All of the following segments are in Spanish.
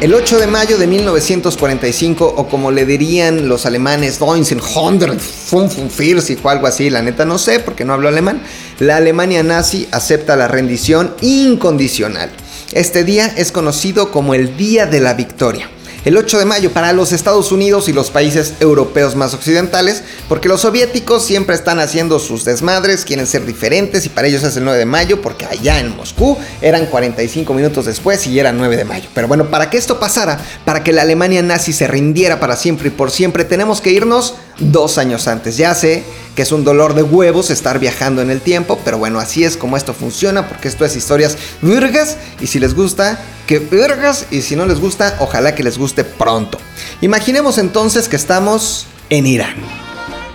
El 8 de mayo de 1945, o como le dirían los alemanes, 1945 o algo así, la neta no sé porque no hablo alemán, la Alemania nazi acepta la rendición incondicional. Este día es conocido como el Día de la Victoria el 8 de mayo para los Estados Unidos y los países europeos más occidentales, porque los soviéticos siempre están haciendo sus desmadres, quieren ser diferentes y para ellos es el 9 de mayo, porque allá en Moscú eran 45 minutos después y era 9 de mayo. Pero bueno, para que esto pasara, para que la Alemania nazi se rindiera para siempre y por siempre, tenemos que irnos dos años antes. Ya sé que es un dolor de huevos estar viajando en el tiempo, pero bueno, así es como esto funciona, porque esto es historias virgas, y si les gusta, que virgas, y si no les gusta, ojalá que les guste pronto. Imaginemos entonces que estamos en Irán.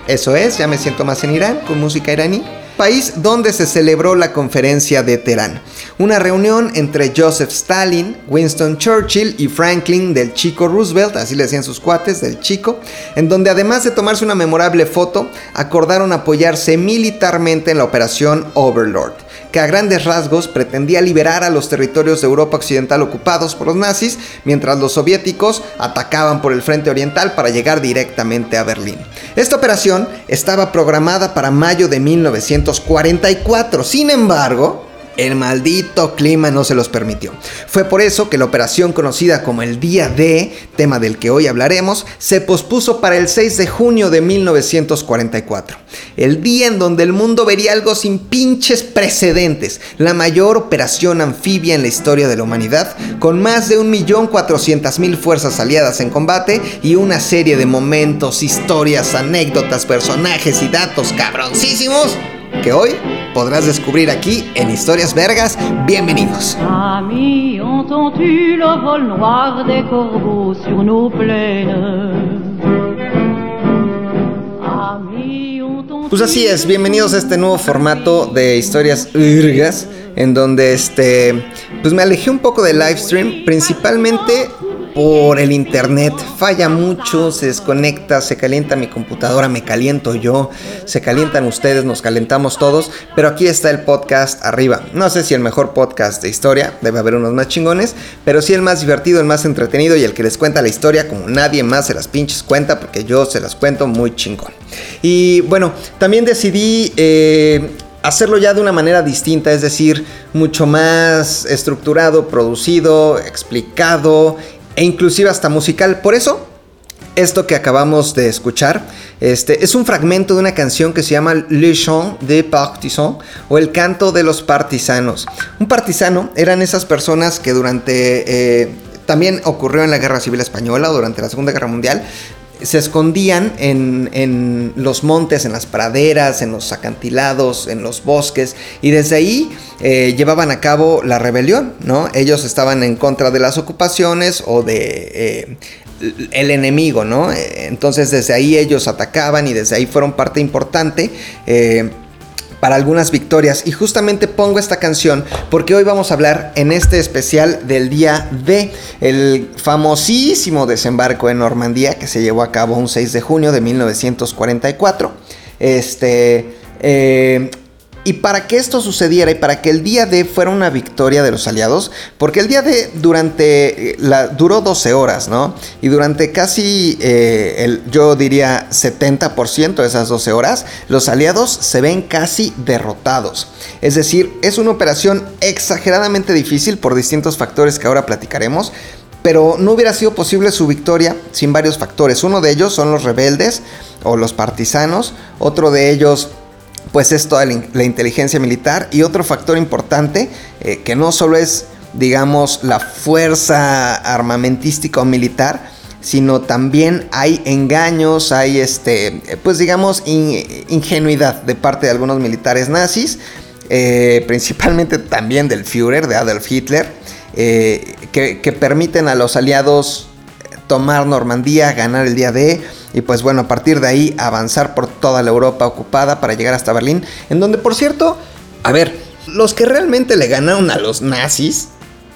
Eso es, ya me siento más en Irán, con música iraní país donde se celebró la conferencia de Teherán, una reunión entre Joseph Stalin, Winston Churchill y Franklin del Chico Roosevelt, así le decían sus cuates del Chico, en donde además de tomarse una memorable foto, acordaron apoyarse militarmente en la operación Overlord que a grandes rasgos pretendía liberar a los territorios de Europa Occidental ocupados por los nazis, mientras los soviéticos atacaban por el frente oriental para llegar directamente a Berlín. Esta operación estaba programada para mayo de 1944, sin embargo, el maldito clima no se los permitió. Fue por eso que la operación conocida como el Día D, tema del que hoy hablaremos, se pospuso para el 6 de junio de 1944. El día en donde el mundo vería algo sin pinches precedentes, la mayor operación anfibia en la historia de la humanidad, con más de 1.400.000 fuerzas aliadas en combate y una serie de momentos, historias, anécdotas, personajes y datos cabroncísimos que hoy podrás descubrir aquí en Historias Vergas. Bienvenidos. Pues así es, bienvenidos a este nuevo formato de Historias Vergas, en donde este, pues me alejé un poco del live stream, principalmente por el internet. Falla mucho, se desconecta, se calienta mi computadora, me caliento yo, se calientan ustedes, nos calentamos todos. Pero aquí está el podcast arriba. No sé si el mejor podcast de historia, debe haber unos más chingones, pero sí el más divertido, el más entretenido y el que les cuenta la historia como nadie más se las pinches cuenta, porque yo se las cuento muy chingón. Y bueno, también decidí eh, hacerlo ya de una manera distinta, es decir, mucho más estructurado, producido, explicado e inclusive hasta musical. Por eso, esto que acabamos de escuchar este, es un fragmento de una canción que se llama Le Chant des Partisans o El canto de los partisanos. Un partisano eran esas personas que durante... Eh, también ocurrió en la Guerra Civil Española durante la Segunda Guerra Mundial, se escondían en, los montes, en las praderas, en los acantilados, en los bosques, y desde ahí eh, llevaban a cabo la rebelión, ¿no? Ellos estaban en contra de las ocupaciones o de eh, el enemigo, ¿no? Entonces desde ahí ellos atacaban y desde ahí fueron parte importante. Eh, para algunas victorias. Y justamente pongo esta canción porque hoy vamos a hablar en este especial del día de el famosísimo desembarco en Normandía que se llevó a cabo un 6 de junio de 1944. Este, eh, y para que esto sucediera y para que el día D fuera una victoria de los aliados, porque el día D durante eh, la, duró 12 horas, ¿no? Y durante casi, eh, el, yo diría 70% de esas 12 horas, los aliados se ven casi derrotados. Es decir, es una operación exageradamente difícil por distintos factores que ahora platicaremos, pero no hubiera sido posible su victoria sin varios factores. Uno de ellos son los rebeldes o los partisanos, otro de ellos pues es toda la, inteligencia militar. Y otro factor importante eh, que no solo es digamos la fuerza armamentística o militar sino también hay engaños, hay este, pues digamos ingenuidad de parte de algunos militares nazis, eh, principalmente también del Führer, de Adolf Hitler, eh, que, que permiten a los aliados tomar Normandía, ganar el día de y pues bueno, a partir de ahí avanzar por toda la Europa ocupada para llegar hasta Berlín, en donde por cierto, a ver, los que realmente le ganaron a los nazis,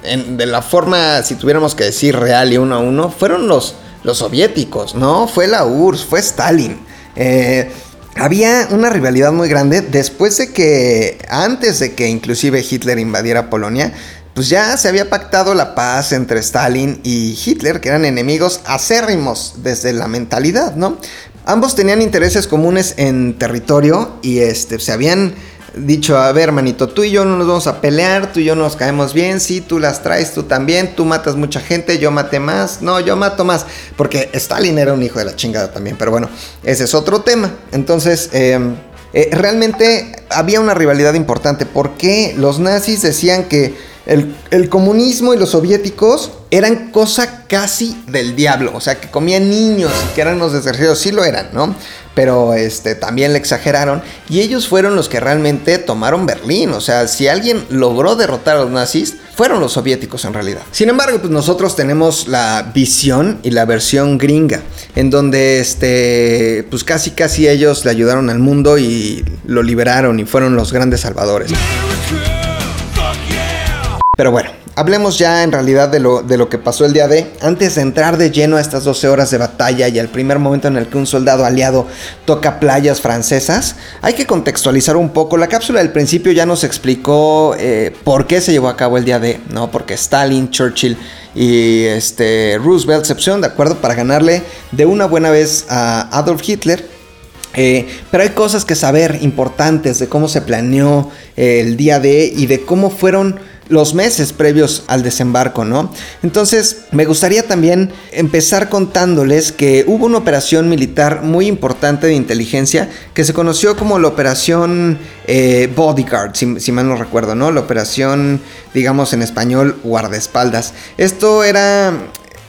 de la forma, si tuviéramos que decir real y uno a uno, fueron los, los soviéticos, ¿no? Fue la URSS, fue Stalin. Eh, había una rivalidad muy grande después de que, antes de que inclusive Hitler invadiera Polonia, pues ya se había pactado la paz entre Stalin y Hitler, que eran enemigos acérrimos desde la mentalidad, ¿no? Ambos tenían intereses comunes en territorio y este, se habían dicho, a ver, manito, tú y yo no nos vamos a pelear, tú y yo nos caemos bien, sí, tú las traes, tú también, tú matas mucha gente, yo maté más, no, yo mato más, porque Stalin era un hijo de la chingada también, pero bueno, ese es otro tema. Entonces, em, eh, realmente había una rivalidad importante, porque los nazis decían que el, comunismo y los soviéticos eran cosa casi del diablo, o sea, que comían niños y que eran unos desgraciados, sí lo eran, ¿no? Pero este, también le exageraron y ellos fueron los que realmente tomaron Berlín, o sea, si alguien logró derrotar a los nazis, fueron los soviéticos en realidad. Sin embargo, pues nosotros tenemos la visión y la versión gringa, en donde este, pues casi casi ellos le ayudaron al mundo y lo liberaron y fueron los grandes salvadores. Pero bueno, hablemos ya en realidad de lo, de lo que pasó el día de. Antes de entrar de lleno a estas 12 horas de batalla y al primer momento en el que un soldado aliado toca playas francesas, hay que contextualizar un poco. La cápsula del principio ya nos explicó eh, por qué se llevó a cabo el día de, ¿no? Porque Stalin, Churchill y este, Roosevelt se pusieron de acuerdo para ganarle de una buena vez a Adolf Hitler. Eh, pero hay cosas que saber importantes de cómo se planeó eh, el día de y de cómo fueron los meses previos al desembarco, ¿no? Entonces, me gustaría también empezar contándoles que hubo una operación militar muy importante de inteligencia que se conoció como la operación eh, Bodyguard, si, mal no recuerdo, ¿no? La operación, digamos en español, guardaespaldas. Esto era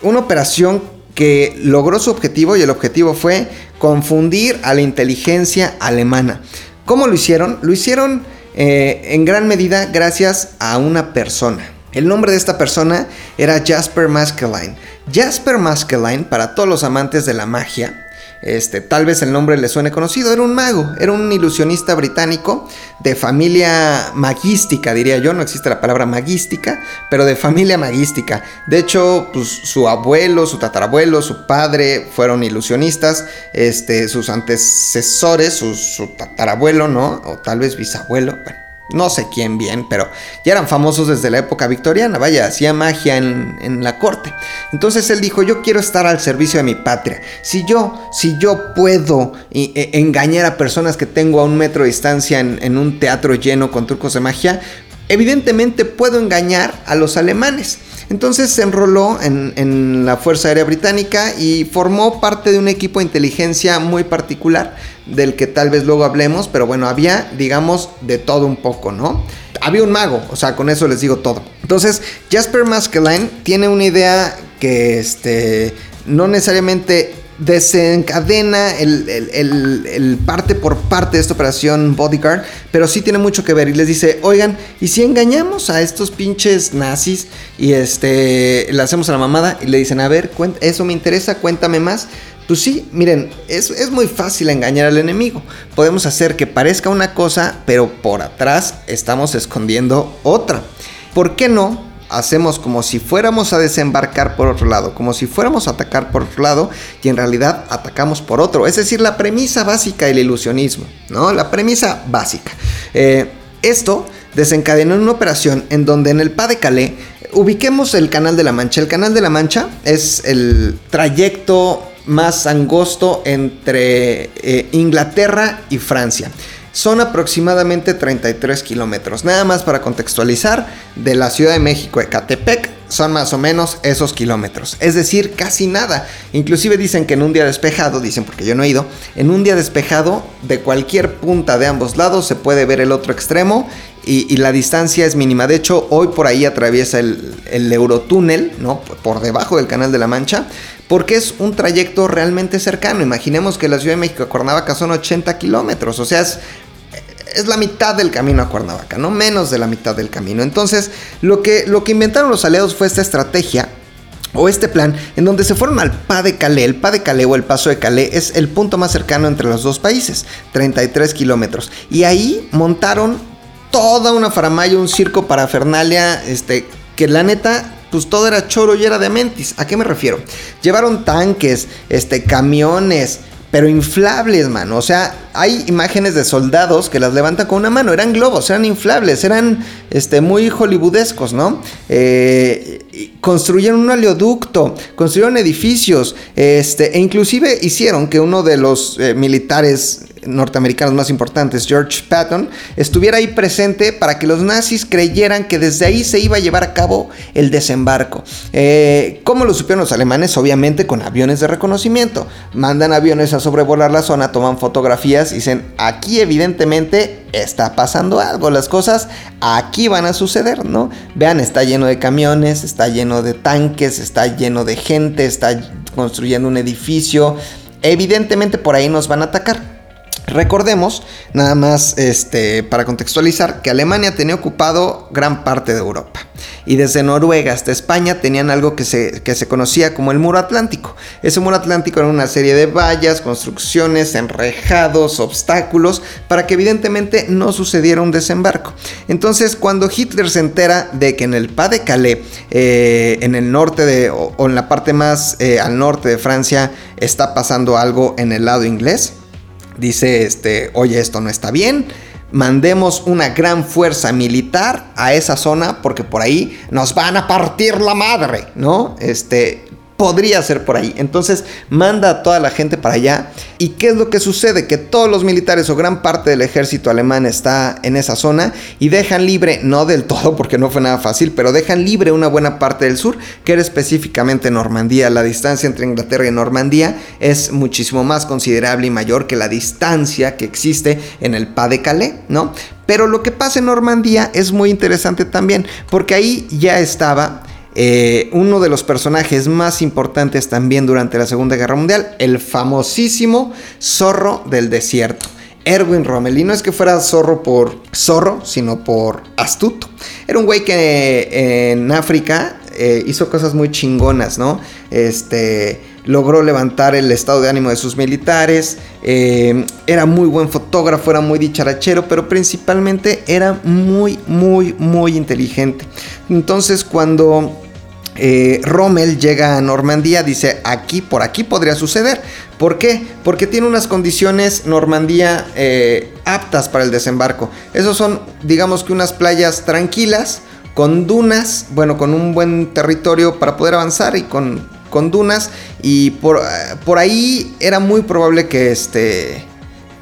una operación que logró su objetivo y el objetivo fue confundir a la inteligencia alemana. ¿Cómo lo hicieron? Lo hicieron eh, en gran medida gracias a una persona. El nombre de esta persona era Jasper Maskelyne. Jasper Maskelyne, para todos los amantes de la magia, este, tal vez el nombre le suene conocido, era un mago, era un ilusionista británico de familia magística, diría yo, no existe la palabra magística, pero de familia magística. De hecho, pues, su abuelo, su tatarabuelo, su padre fueron ilusionistas, este, sus antecesores, su, su tatarabuelo, ¿no? O tal vez bisabuelo, bueno no sé quién bien, pero ya eran famosos desde la época victoriana, vaya, hacía magia en, la corte. Entonces él dijo, yo quiero estar al servicio de mi patria. Si yo, si yo puedo e, engañar a personas que tengo a un metro de distancia en, un teatro lleno con trucos de magia, evidentemente puedo engañar a los alemanes. Entonces se enroló en, la Fuerza Aérea Británica y formó parte de un equipo de inteligencia muy particular del que tal vez luego hablemos, pero bueno, había, digamos, de todo un poco, ¿no? Había un mago, o sea, con eso les digo todo. Entonces, Jasper Maskelyne tiene una idea que, este, no necesariamente desencadena el, parte por parte de esta operación Bodyguard, pero sí tiene mucho que ver y les dice, oigan, ¿y si engañamos a estos pinches nazis y este, le hacemos a la mamada y le dicen, a ver, eso me interesa, cuéntame más? Pues sí, miren, es, es muy fácil engañar al enemigo. Podemos hacer que parezca una cosa, pero por atrás estamos escondiendo otra. ¿Por qué no? Hacemos como si fuéramos a desembarcar por otro lado, como si fuéramos a atacar por otro lado y en realidad atacamos por otro. Es decir, la premisa básica del ilusionismo, ¿no? La premisa básica. Eh, esto desencadenó una operación en donde en el Pas de Calais ubiquemos el Canal de la Mancha. El Canal de la Mancha es el trayecto más angosto entre eh, Inglaterra y Francia. Son aproximadamente 33 kilómetros. Nada más para contextualizar, de la Ciudad de México, Ecatepec, son más o menos esos kilómetros. Es decir, casi nada. Inclusive dicen que en un día despejado, dicen porque yo no he ido, en un día despejado de cualquier punta de ambos lados se puede ver el otro extremo y, la distancia es mínima. De hecho, hoy por ahí atraviesa el, el Eurotúnel, ¿no? Por debajo del Canal de la Mancha, porque es un trayecto realmente cercano. Imaginemos que la Ciudad de México a Cuernavaca son 80 kilómetros, o sea, es, es, la mitad del camino a Cuernavaca, no menos de la mitad del camino. Entonces, lo que, lo que inventaron los aliados fue esta estrategia o este plan en donde se fueron al Pas de Calais. El Pas de Calais o el Paso de Calais es el punto más cercano entre los dos países, 33 kilómetros. Y ahí montaron toda una faramaya, un circo parafernalia, este, que la neta pues todo era choro y era de mentis. ¿A qué me refiero? Llevaron tanques, este, camiones, pero inflables, mano. O sea, hay imágenes de soldados que las levantan con una mano. Eran globos, eran inflables, eran este, muy hollywoodescos, ¿no? Eh, construyeron un oleoducto, construyeron edificios, este, e inclusive hicieron que uno de los eh, militares norteamericanos más importantes, George Patton, estuviera ahí presente para que los nazis creyeran que desde ahí se iba a llevar a cabo el desembarco. Eh, ¿Cómo lo supieron los alemanes? Obviamente con aviones de reconocimiento. Mandan aviones a sobrevolar la zona, toman fotografías y dicen, aquí evidentemente está pasando algo, las cosas aquí van a suceder, ¿no? Vean, está lleno de camiones, está lleno de tanques, está lleno de gente, está construyendo un edificio. Evidentemente por ahí nos van a atacar. Recordemos, nada más este, para contextualizar, que Alemania tenía ocupado gran parte de Europa. Y desde Noruega hasta España tenían algo que se, que se conocía como el muro atlántico. Ese muro atlántico era una serie de vallas, construcciones, enrejados, obstáculos, para que evidentemente no sucediera un desembarco. Entonces, cuando Hitler se entera de que en el Pas de Calais, eh, en el norte de, o, en la parte más eh, al norte de Francia, está pasando algo en el lado inglés, dice, este, oye, esto no está bien, mandemos una gran fuerza militar a esa zona porque por ahí nos van a partir la madre, ¿no? Este, podría ser por ahí. Entonces manda a toda la gente para allá. ¿Y qué es lo que sucede? Que todos los militares o gran parte del ejército alemán está en esa zona y dejan libre, no del todo porque no fue nada fácil, pero dejan libre una buena parte del sur, que era específicamente Normandía. La distancia entre Inglaterra y Normandía es muchísimo más considerable y mayor que la distancia que existe en el Pas de Calais, ¿no? Pero lo que pasa en Normandía es muy interesante también, porque ahí ya estaba eh, uno de los personajes más importantes también durante la Segunda Guerra Mundial, el famosísimo zorro del desierto. Erwin Rommel. Y no es que fuera zorro por zorro, sino por astuto. Era un güey que eh, en África eh, hizo cosas muy chingonas, ¿no? Este logró levantar el estado de ánimo de sus militares, era muy buen fotógrafo, era muy dicharachero, pero principalmente era muy, muy, muy inteligente. Entonces cuando eh, Rommel llega a Normandía, dice, aquí, por aquí podría suceder. ¿Por qué? Porque tiene unas condiciones Normandía eh, aptas para el desembarco. Esos son, digamos que unas playas tranquilas, con dunas, bueno, con un buen territorio para poder avanzar y con, con dunas. Y por, eh, por ahí era muy probable que, este,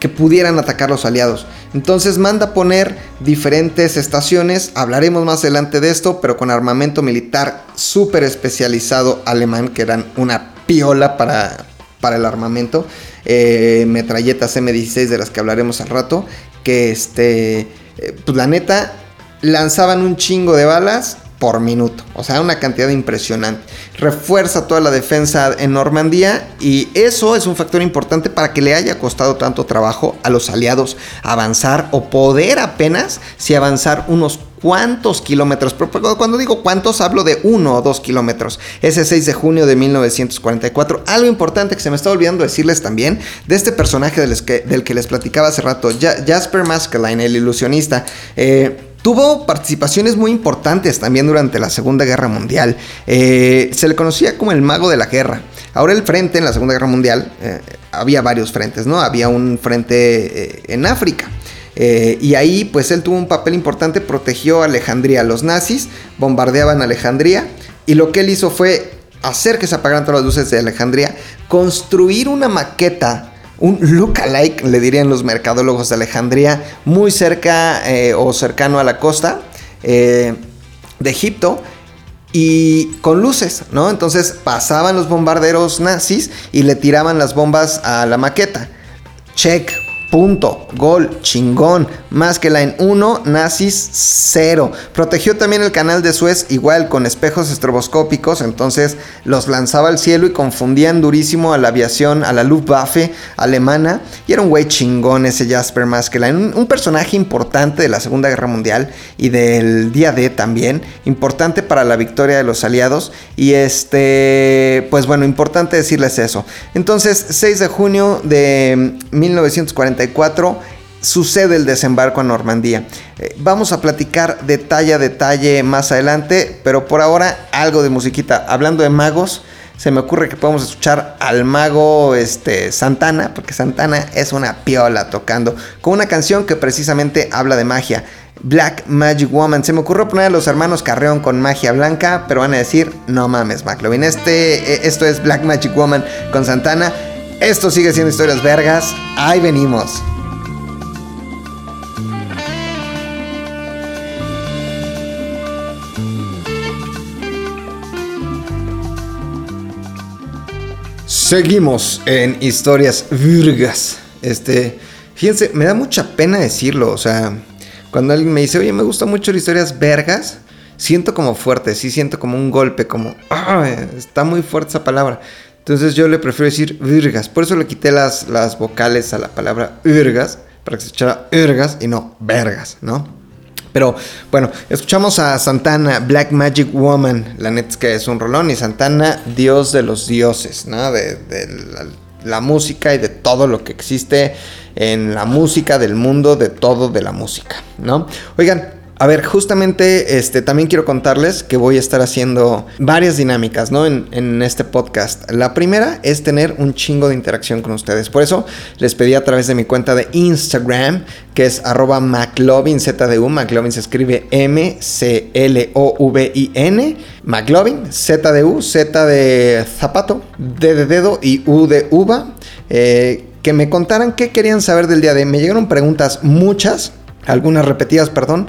que pudieran atacar los aliados. Entonces manda poner diferentes estaciones, hablaremos más adelante de esto, pero con armamento militar súper especializado alemán, que eran una piola para, para el armamento, eh, metralletas M16 de las que hablaremos al rato, que este, eh, pues la neta, lanzaban un chingo de balas por minuto. O sea, una cantidad impresionante. Refuerza toda la defensa en Normandía y eso es un factor importante para que le haya costado tanto trabajo a los aliados avanzar o poder apenas si avanzar unos cuantos kilómetros. Cuando digo cuántos, hablo de uno o dos kilómetros. Ese 6 de junio de 1944. Algo importante que se me está olvidando decirles también de este personaje del que, del que les platicaba hace rato, Jasper Maskelyne, el ilusionista. Eh, Tuvo participaciones muy importantes también durante la Segunda Guerra Mundial. Eh, se le conocía como el mago de la guerra. Ahora el frente en la Segunda Guerra Mundial, eh, había varios frentes, ¿no? Había un frente en África. Y ahí pues él tuvo un papel importante, protegió a Alejandría. Los nazis bombardeaban Alejandría y lo que él hizo fue hacer que se apagaran todas las luces de Alejandría, construir una maqueta un look-alike, le dirían los mercadólogos de Alejandría, muy cerca eh, o cercano a la costa eh, de Egipto y con luces, ¿no? Entonces pasaban los bombarderos nazis y le tiraban las bombas a la maqueta. Check, Punto, gol, chingón. Más que la en 1, nazis 0. Protegió también el canal de Suez, igual con espejos estroboscópicos, entonces los lanzaba al cielo y confundían durísimo a la aviación, a la Luftwaffe alemana. Y era un güey chingón ese Jasper Maskelyne, un, personaje importante de la Segunda Guerra Mundial y del día D también, importante para la victoria de los aliados. Y este, pues bueno, importante decirles eso. Entonces, 6 de junio de 1940 sucede el desembarco en Normandía. Eh, vamos a platicar detalle a detalle más adelante, pero por ahora algo de musiquita. Hablando de magos, se me ocurre que podemos escuchar al mago este, Santana, porque Santana es una piola tocando, con una canción que precisamente habla de magia. Black Magic Woman. Se me ocurrió poner a los hermanos Carreón con magia blanca, pero van a decir, no mames, McLovin. Este, eh, esto es Black Magic Woman con Santana. Esto sigue siendo historias vergas. Ahí venimos. Seguimos en historias virgas. Este, fíjense, me da mucha pena decirlo, o sea, cuando alguien me dice, oye, me gustan mucho las historias vergas, siento como fuerte, sí siento como un golpe, como, está muy fuerte esa palabra. Entonces yo le prefiero decir virgas, por eso le quité las, las vocales a la palabra virgas, para que se escuchara virgas y no vergas, ¿no? Pero bueno, escuchamos a Santana, Black Magic Woman. La neta es que es un rolón. Y Santana, Dios de los dioses, ¿no? De, la, música y de todo lo que existe en la música, del mundo, de todo de la música, ¿no? Oigan, a ver, justamente este, también quiero contarles que voy a estar haciendo varias dinámicas, ¿no? En, este podcast. La primera es tener un chingo de interacción con ustedes. Por eso les pedí a través de mi cuenta de Instagram, que es arroba McLovinZDU. McLovin se escribe M-C-L-O-V-I-N. McLovin, Z de zapato, D de dedo y U de uva. Eh, que me contaran qué querían saber del día de... Me llegaron preguntas, muchas, algunas repetidas, perdón,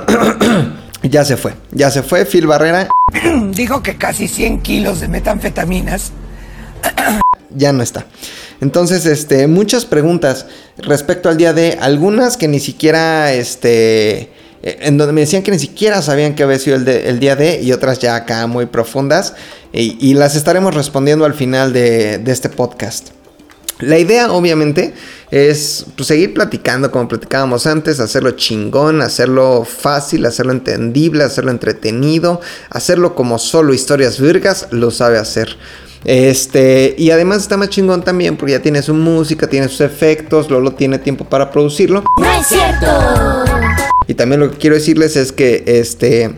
ya se fue, ya se fue Phil Barrera. Dijo que casi 100 kilos de metanfetaminas. ya no está. Entonces, este, muchas preguntas respecto al día de algunas que ni siquiera, este, eh, en donde me decían que ni siquiera sabían que había sido el, día de y otras ya acá muy profundas y, las estaremos respondiendo al final de, de este podcast. La idea, obviamente, es pues, seguir platicando como platicábamos antes, hacerlo chingón, hacerlo fácil, hacerlo entendible, hacerlo entretenido, hacerlo como solo historias virgas lo sabe hacer. Este, y además está más chingón también porque ya tiene su música, tiene sus efectos, Lolo tiene tiempo para producirlo. ¡No es cierto! Y también lo que quiero decirles es que este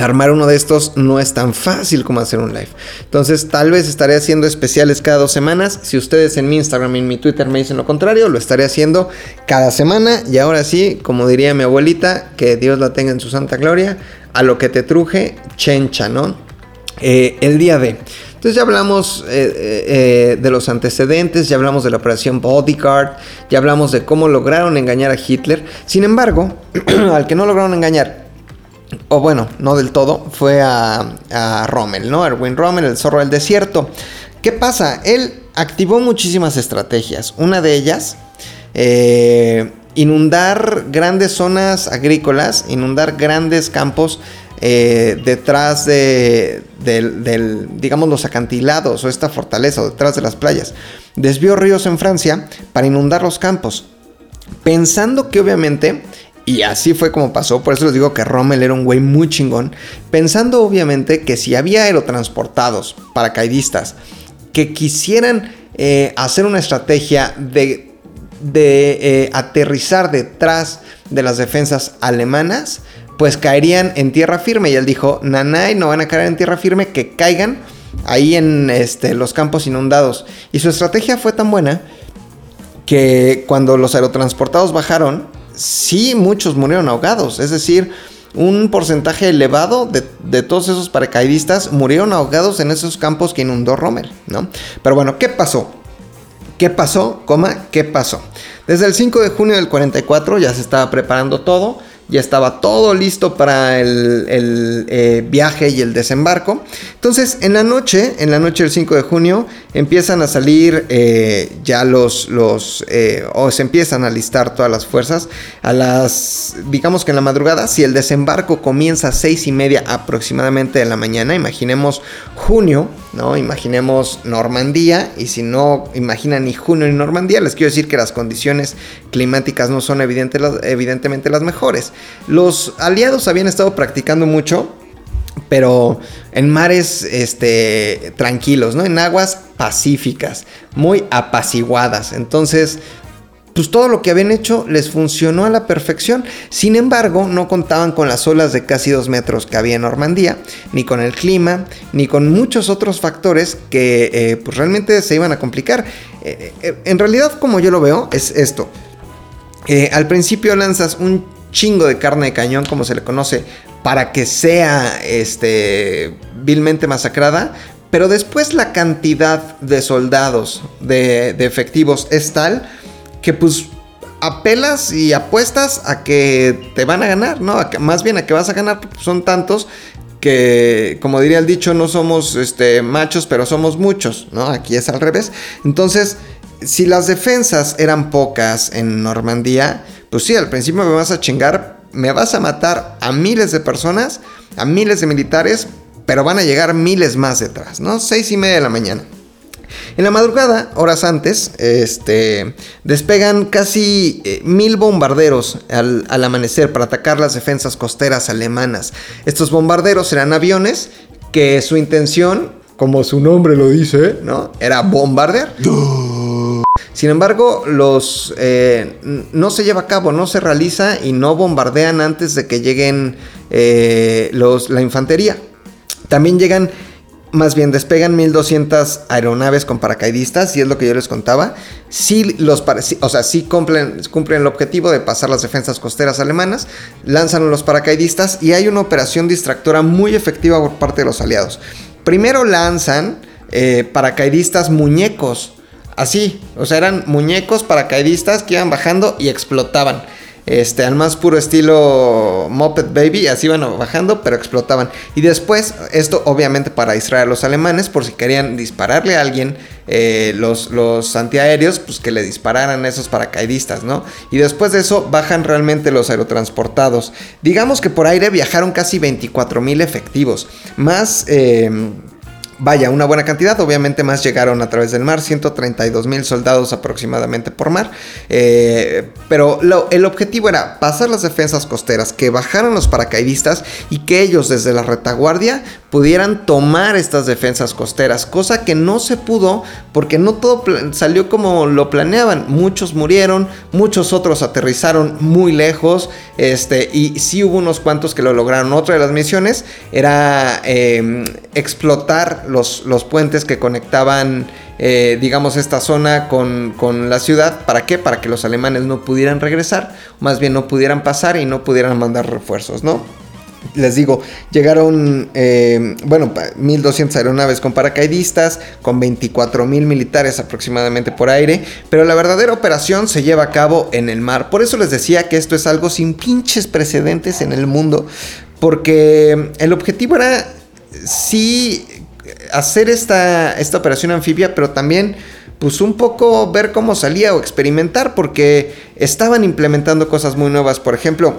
armar uno de estos no es tan fácil como hacer un live. Entonces, tal vez estaré haciendo especiales cada dos semanas. Si ustedes en mi Instagram y en mi Twitter me dicen lo contrario, lo estaré haciendo cada semana. Y ahora sí, como diría mi abuelita, que Dios la tenga en su santa gloria, a lo que te truje, chencha, ¿no? Eh, el día de. Entonces ya hablamos eh, eh, de los antecedentes, ya hablamos de la operación Bodyguard, ya hablamos de cómo lograron engañar a Hitler. Sin embargo, al que no lograron engañar o bueno, no del todo, fue a, Rommel, ¿no? Erwin Rommel, el zorro del desierto. ¿Qué pasa? Él activó muchísimas estrategias. Una de ellas, eh, inundar grandes zonas agrícolas, inundar grandes campos eh, detrás de, del, digamos, los acantilados o esta fortaleza o detrás de las playas. Desvió ríos en Francia para inundar los campos, pensando que obviamente y así fue como pasó, por eso les digo que Rommel era un güey muy chingón, pensando obviamente que si había aerotransportados, paracaidistas, que quisieran eh, hacer una estrategia de, de eh, aterrizar detrás de las defensas alemanas, pues caerían en tierra firme. Y él dijo, nanay, no van a caer en tierra firme, que caigan ahí en este, los campos inundados. Y su estrategia fue tan buena que cuando los aerotransportados bajaron, sí muchos murieron ahogados. Es decir, un porcentaje elevado de, todos esos paracaidistas murieron ahogados en esos campos que inundó Rommel, ¿no? Pero bueno, ¿qué pasó? ¿Qué pasó? Coma, ¿qué pasó? Desde el 5 de junio del 44 ya se estaba preparando todo ya estaba todo listo para el, eh, viaje y el desembarco. Entonces, en la noche, en la noche del 5 de junio, empiezan a salir eh, ya los, los eh, o se empiezan a listar todas las fuerzas a las, digamos que en la madrugada, si el desembarco comienza a seis y media aproximadamente de la mañana, imaginemos junio, ¿no? Imaginemos Normandía, y si no imaginan ni junio ni Normandía, les quiero decir que las condiciones climáticas no son evidentemente las mejores. Los aliados habían estado practicando mucho, pero en mares este, tranquilos, ¿no? En aguas pacíficas, muy apaciguadas. Entonces, pues todo lo que habían hecho les funcionó a la perfección. Sin embargo, no contaban con las olas de casi dos metros que había en Normandía, ni con el clima, ni con muchos otros factores que eh, pues realmente se iban a complicar. Eh, eh, en realidad, como yo lo veo, es esto. al principio lanzas un chingo de carne de cañón, como se le conoce, para que sea este, vilmente masacrada, pero después la cantidad de soldados, de, efectivos es tal que pues apelas y apuestas a que te van a ganar, ¿no? más bien a que vas a ganar, son tantos que, como diría el dicho, no somos este, machos, pero somos muchos, ¿no? Aquí es al revés. Entonces, si las defensas eran pocas en Normandía, pues sí, al principio me vas a chingar, me vas a matar a miles de personas, a miles de militares, pero van a llegar miles más detrás, ¿no? Seis y media de la mañana. En la madrugada, horas antes, este, despegan casi eh, mil bombarderos al, amanecer para atacar las defensas costeras alemanas. Estos bombarderos eran aviones que su intención, como su nombre lo dice, ¿no? Era bombardear. Sin embargo, los eh, no se lleva a cabo, no se realiza y no bombardean antes de que lleguen eh, la infantería. También llegan más bien despegan 1200 aeronaves con paracaidistas, y es lo que yo les contaba. Sí, los, o sea, cumplen, cumplen el objetivo de pasar las defensas costeras alemanas, lanzan los paracaidistas y hay una operación distractora muy efectiva por parte de los aliados. Primero lanzan eh, paracaidistas muñecos, así, o sea, eran muñecos paracaidistas que iban bajando y explotaban este, al más puro estilo Moped Baby, así iban bajando, pero explotaban. Y después, esto obviamente para distraer a los alemanes, por si querían dispararle a alguien, eh, los, los antiaéreos, pues que le dispararan a esos paracaidistas, ¿no? Y después de eso, bajan realmente los aerotransportados. Digamos que por aire viajaron casi 24 mil efectivos, más... Eh, Vaya, una buena cantidad, obviamente más llegaron a través del mar, 132 mil soldados aproximadamente por mar, eh, pero el objetivo era pasar las defensas costeras, que bajaran los paracaidistas y que ellos desde la retaguardia pudieran tomar estas defensas costeras, cosa que no se pudo porque no todo salió como lo planeaban, muchos murieron, muchos otros aterrizaron muy lejos, este, y sí hubo unos cuantos que lo lograron. Otra de las misiones era em, explotar los, puentes que conectaban, eh, digamos, esta zona con, con, la ciudad. ¿Para qué? Para que los alemanes no pudieran regresar, más bien no pudieran pasar y no pudieran mandar refuerzos, ¿no? Les digo, llegaron, eh, bueno, 1.200 aeronaves con paracaidistas, con 24.000 militares aproximadamente por aire, pero la verdadera operación se lleva a cabo en el mar. Por eso les decía que esto es algo sin pinches precedentes en el mundo, porque el objetivo era sí hacer esta, esta operación anfibia, pero también pues un poco ver cómo salía o experimentar, porque estaban implementando cosas muy nuevas, por ejemplo,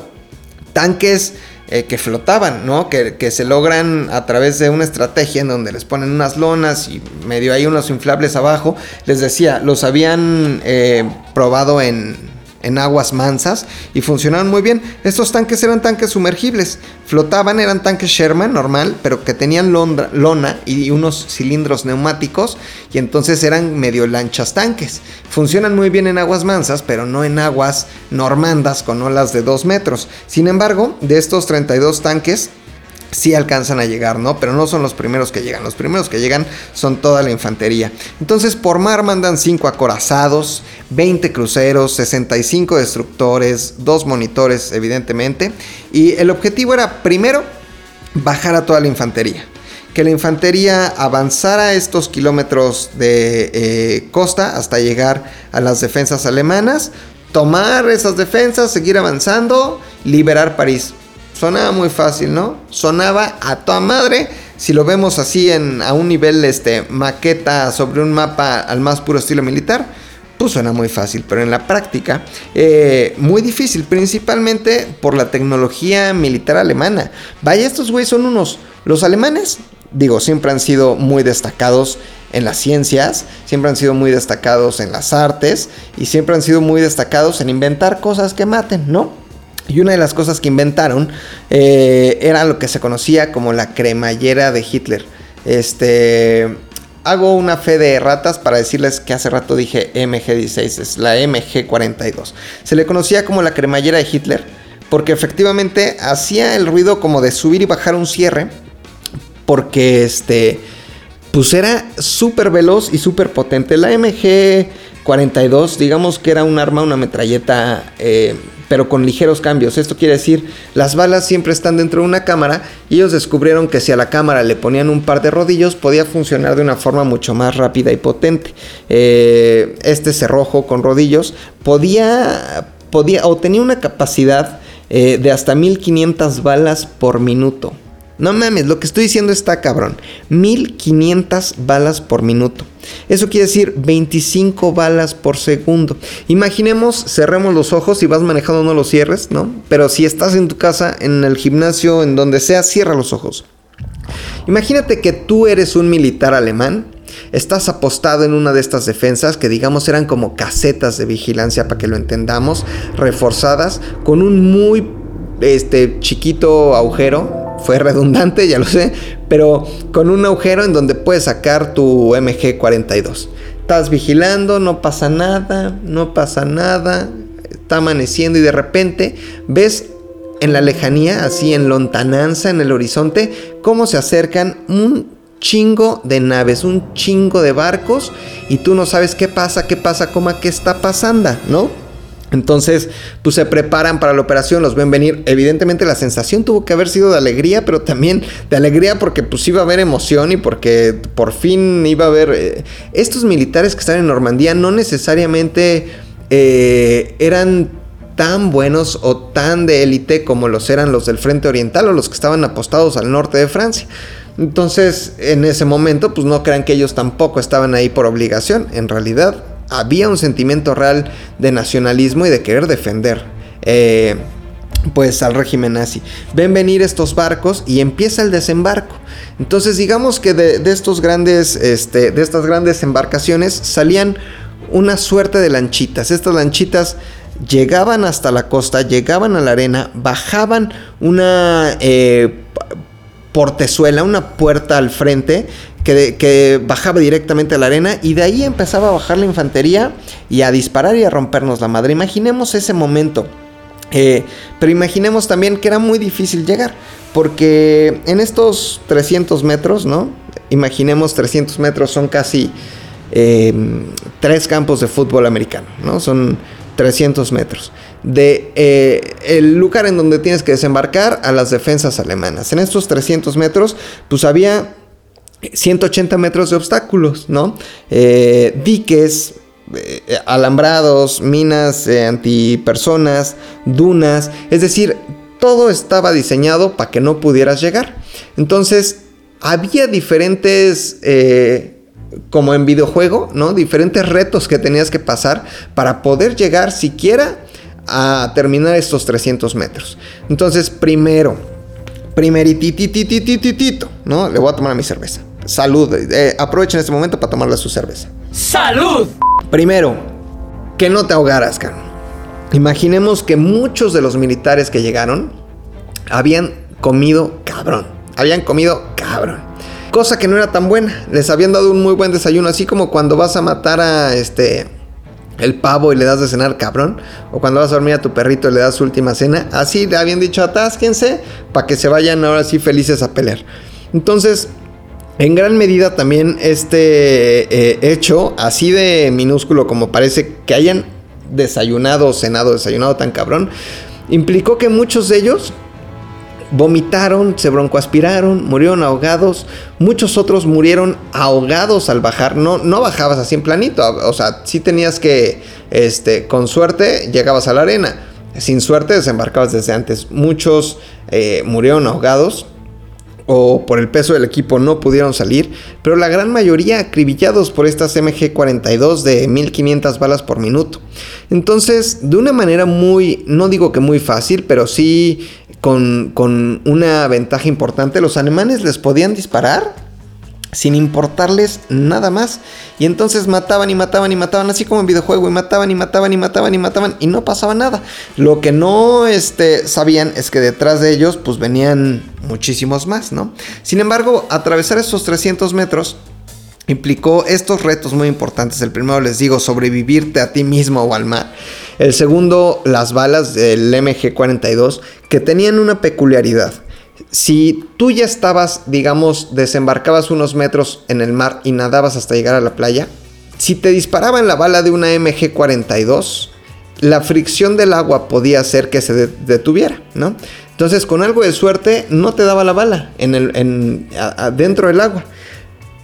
tanques eh, que flotaban, ¿no? Que, que, se logran a través de una estrategia en donde les ponen unas lonas y medio hay unos inflables abajo. Les decía, los habían eh, probado en en aguas mansas y funcionaban muy bien. Estos tanques eran tanques sumergibles, flotaban, eran tanques Sherman normal, pero que tenían lona y unos cilindros neumáticos y entonces eran medio lanchas tanques. Funcionan muy bien en aguas mansas, pero no en aguas normandas con olas de 2 metros. Sin embargo, de estos 32 tanques, sí alcanzan a llegar, ¿no? Pero no son los primeros que llegan. Los primeros que llegan son toda la infantería. Entonces por mar mandan 5 acorazados, 20 cruceros, 65 destructores, 2 monitores evidentemente. Y el objetivo era primero bajar a toda la infantería. Que la infantería avanzara estos kilómetros de eh, costa hasta llegar a las defensas alemanas. Tomar esas defensas, seguir avanzando, liberar París. Sonaba muy fácil, ¿no? Sonaba a toda madre. Si lo vemos así en, a un nivel este, maqueta sobre un mapa al más puro estilo militar, pues suena muy fácil, pero en la práctica eh, muy difícil, principalmente por la tecnología militar alemana. Vaya, estos güeyes son unos... Los alemanes, digo, siempre han sido muy destacados en las ciencias, siempre han sido muy destacados en las artes y siempre han sido muy destacados en inventar cosas que maten, ¿no? Y una de las cosas que inventaron eh, era lo que se conocía como la cremallera de Hitler. Este, hago una fe de ratas para decirles que hace rato dije MG16, es la MG42. Se le conocía como la cremallera de Hitler porque efectivamente hacía el ruido como de subir y bajar un cierre porque este pues era súper veloz y súper potente. La MG42 digamos que era un arma, una metralleta eh, pero con ligeros cambios. Esto quiere decir, las balas siempre están dentro de una cámara y ellos descubrieron que si a la cámara le ponían un par de rodillos podía funcionar de una forma mucho más rápida y potente. Eh, este cerrojo con rodillos podía, podía o tenía una capacidad eh, de hasta 1500 balas por minuto. No mames, lo que estoy diciendo está cabrón. 1500 balas por minuto. Eso quiere decir 25 balas por segundo. Imaginemos, cerremos los ojos y vas manejando, no los cierres, ¿no? Pero si estás en tu casa, en el gimnasio, en donde sea, cierra los ojos. Imagínate que tú eres un militar alemán, estás apostado en una de estas defensas que digamos eran como casetas de vigilancia para que lo entendamos, reforzadas con un muy este chiquito agujero fue redundante, ya lo sé, pero con un agujero en donde puedes sacar tu MG42. Estás vigilando, no pasa nada, no pasa nada, está amaneciendo y de repente ves en la lejanía, así en lontananza, en el horizonte, cómo se acercan un chingo de naves, un chingo de barcos y tú no sabes qué pasa, qué pasa, cómo, qué está pasando, ¿no? Entonces, pues se preparan para la operación, los ven venir. Evidentemente la sensación tuvo que haber sido de alegría, pero también de alegría porque pues iba a haber emoción y porque por fin iba a haber... Eh, estos militares que están en Normandía no necesariamente eh, eran tan buenos o tan de élite como los eran los del Frente Oriental o los que estaban apostados al norte de Francia. Entonces, en ese momento, pues no crean que ellos tampoco estaban ahí por obligación. En realidad, había un sentimiento real de nacionalismo y de querer defender. Eh, pues al régimen nazi. Ven venir estos barcos y empieza el desembarco. Entonces digamos que de, estos grandes, este, de estas grandes embarcaciones salían una suerte de lanchitas. Estas lanchitas llegaban hasta la costa, llegaban a la arena, bajaban una eh, portezuela, una puerta al frente que, bajaba directamente a la arena y de ahí empezaba a bajar la infantería y a disparar y a rompernos la madre. Imaginemos ese momento. Eh, pero imaginemos también que era muy difícil llegar, porque en estos 300 metros, ¿no? Imaginemos 300 metros son casi eh, tres campos de fútbol americano, ¿no? Son 300 metros. De eh, el lugar en donde tienes que desembarcar a las defensas alemanas. En estos 300 metros, pues había 180 metros de obstáculos, ¿no? Eh, diques, eh, alambrados, minas antipersonas, dunas, es decir, todo estaba diseñado para que no pudieras llegar. Entonces, había diferentes, como en videojuego, ¿no? Diferentes retos que tenías que pasar para poder llegar siquiera a terminar estos 300 metros. Entonces, primero, primeritititititito, ¿no? Le voy a tomar a mi cerveza. Salud. Eh, aprovechen este momento para tomarle su cerveza. ¡Salud! Primero, que no te ahogaras, cabrón. Imaginemos que muchos de los militares que llegaron habían comido cabrón. Habían comido cabrón. Cosa que no era tan buena. Les habían dado un muy buen desayuno. Así como cuando vas a matar a este. El pavo y le das de cenar cabrón. O cuando vas a dormir a tu perrito y le das su última cena. Así le habían dicho atásquense. Para que se vayan ahora sí felices a pelear. Entonces, en gran medida también este eh, hecho, así de minúsculo como parece que hayan desayunado, cenado, desayunado tan cabrón, implicó que muchos de ellos vomitaron, se broncoaspiraron, murieron ahogados, muchos otros murieron ahogados al bajar, no, no bajabas así en planito, o sea, si tenías que, este, con suerte llegabas a la arena, sin suerte desembarcabas desde antes, muchos eh, murieron ahogados, o por el peso del equipo no pudieron salir, pero la gran mayoría acribillados por estas MG42 de 1500 balas por minuto. Entonces, de una manera muy, no digo que muy fácil, pero sí con, con una ventaja importante, los alemanes les podían disparar sin importarles nada más. Y entonces mataban y mataban y mataban, así como en videojuego, y mataban y mataban y mataban y mataban, y no pasaba nada. Lo que no este, sabían es que detrás de ellos, pues venían muchísimos más, ¿no? Sin embargo, atravesar esos 300 metros implicó estos retos muy importantes. El primero les digo, sobrevivirte a ti mismo o al mar. El segundo, las balas del MG42, que tenían una peculiaridad. Si tú ya estabas, digamos, desembarcabas unos metros en el mar y nadabas hasta llegar a la playa, si te disparaban la bala de una MG42, la fricción del agua podía hacer que se detuviera, ¿no? Entonces, con algo de suerte, no te daba la bala en el, dentro del agua.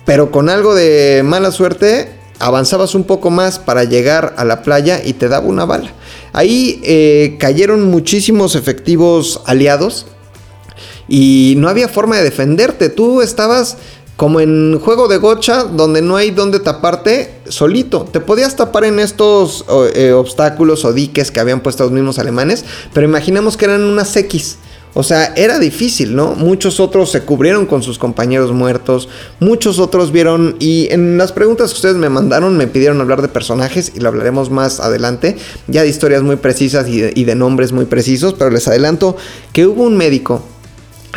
Pero con algo de mala suerte, avanzabas un poco más para llegar a la playa y te daba una bala. Ahí eh, cayeron muchísimos efectivos aliados y no había forma de defenderte. Tú estabas como en juego de gocha donde no hay donde taparte solito. Te podías tapar en estos eh, obstáculos o diques que habían puesto los mismos alemanes, pero imaginemos que eran unas X. O sea, era difícil, ¿no? Muchos otros se cubrieron con sus compañeros muertos, muchos otros vieron y en las preguntas que ustedes me mandaron me pidieron hablar de personajes y lo hablaremos más adelante, ya de historias muy precisas y de, y de nombres muy precisos, pero les adelanto que hubo un médico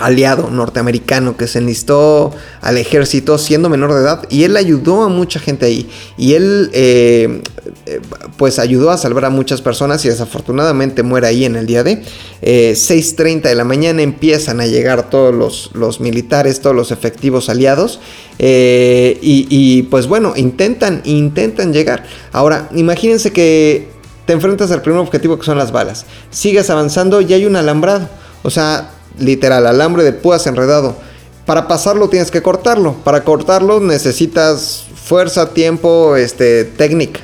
aliado norteamericano que se enlistó al ejército siendo menor de edad y él ayudó a mucha gente ahí. Y él eh, eh, pues ayudó a salvar a muchas personas y desafortunadamente muere ahí en el día de 6.30 eh, de la mañana empiezan a llegar todos los, los militares todos los efectivos aliados y, y pues bueno intentan intentan llegar. Ahora imagínense que te enfrentas al primer objetivo que son las balas. Sigues avanzando y hay un alambrado o sea literal, alambre de púas enredado. Para pasarlo tienes que cortarlo. Para cortarlo necesitas fuerza, tiempo, este, técnica.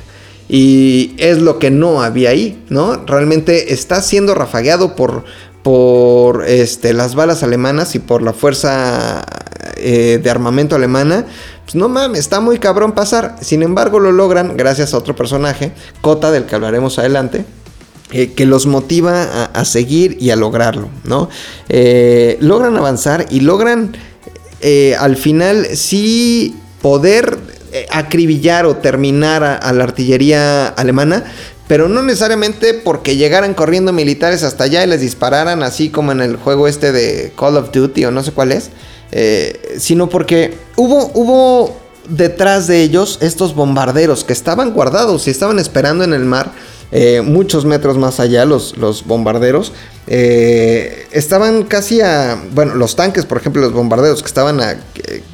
Y es lo que no había ahí, ¿no? Realmente está siendo rafagueado por, por este, las balas alemanas y por la fuerza eh, de armamento alemana. Pues no mames, está muy cabrón pasar. Sin embargo, lo logran gracias a otro personaje, Cota, del que hablaremos adelante. Eh, que los motiva a, seguir y a lograrlo, ¿no? Eh, logran avanzar y logran eh, al final sí poder acribillar o terminar a, la artillería alemana, pero no necesariamente porque llegaran corriendo militares hasta allá y les dispararan así como en el juego este de Call of Duty o no sé cuál es, sino porque hubo, hubo detrás de ellos estos bombarderos que estaban guardados y estaban esperando en el mar eh, muchos metros más allá, los, los bombarderos, eh, estaban casi a, bueno, los tanques, por ejemplo, los bombarderos que estaban a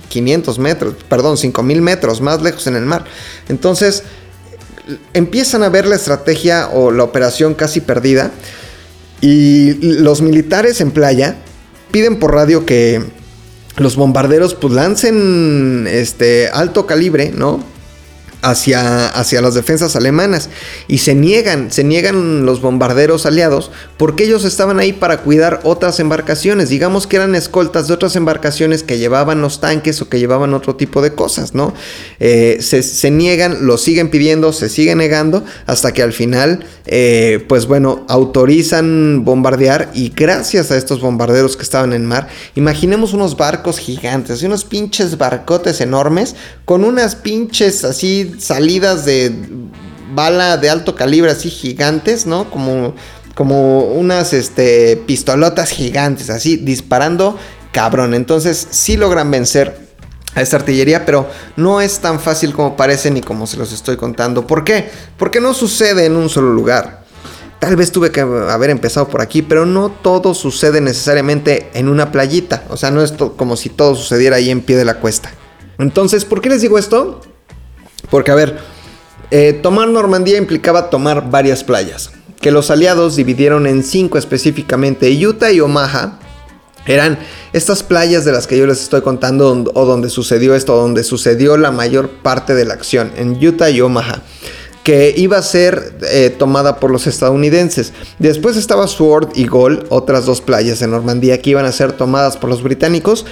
500 metros, perdón, 5000 metros más lejos en el mar. Entonces, empiezan a ver la estrategia o la operación casi perdida y los militares en playa piden por radio que los bombarderos pues lancen este alto calibre, ¿no? Hacia, hacia las defensas alemanas y se niegan, se niegan los bombarderos aliados porque ellos estaban ahí para cuidar otras embarcaciones, digamos que eran escoltas de otras embarcaciones que llevaban los tanques o que llevaban otro tipo de cosas, ¿no? Eh, se, niegan, lo siguen pidiendo, se siguen negando hasta que al final, eh, pues bueno, autorizan bombardear y gracias a estos bombarderos que estaban en mar, imaginemos unos barcos gigantes, unos pinches barcotes enormes con unas pinches así salidas de bala de alto calibre así gigantes, ¿no? Como, como unas este, pistolotas gigantes, así disparando cabrón. Entonces sí logran vencer a esta artillería, pero no es tan fácil como parece ni como se los estoy contando. ¿Por qué? Porque no sucede en un solo lugar. Tal vez tuve que haber empezado por aquí, pero no todo sucede necesariamente en una playita. O sea, no es como si todo sucediera ahí en pie de la cuesta. Entonces, ¿por qué les digo esto? Porque, a ver, eh, tomar Normandía implicaba tomar varias playas, que los aliados dividieron en cinco específicamente. Utah y Omaha eran estas playas de las que yo les estoy contando o donde sucedió esto, donde sucedió la mayor parte de la acción, en Utah y Omaha que iba a ser eh, tomada por los estadounidenses. Después estaba Sword y Gold, otras dos playas en Normandía que iban a ser tomadas por los británicos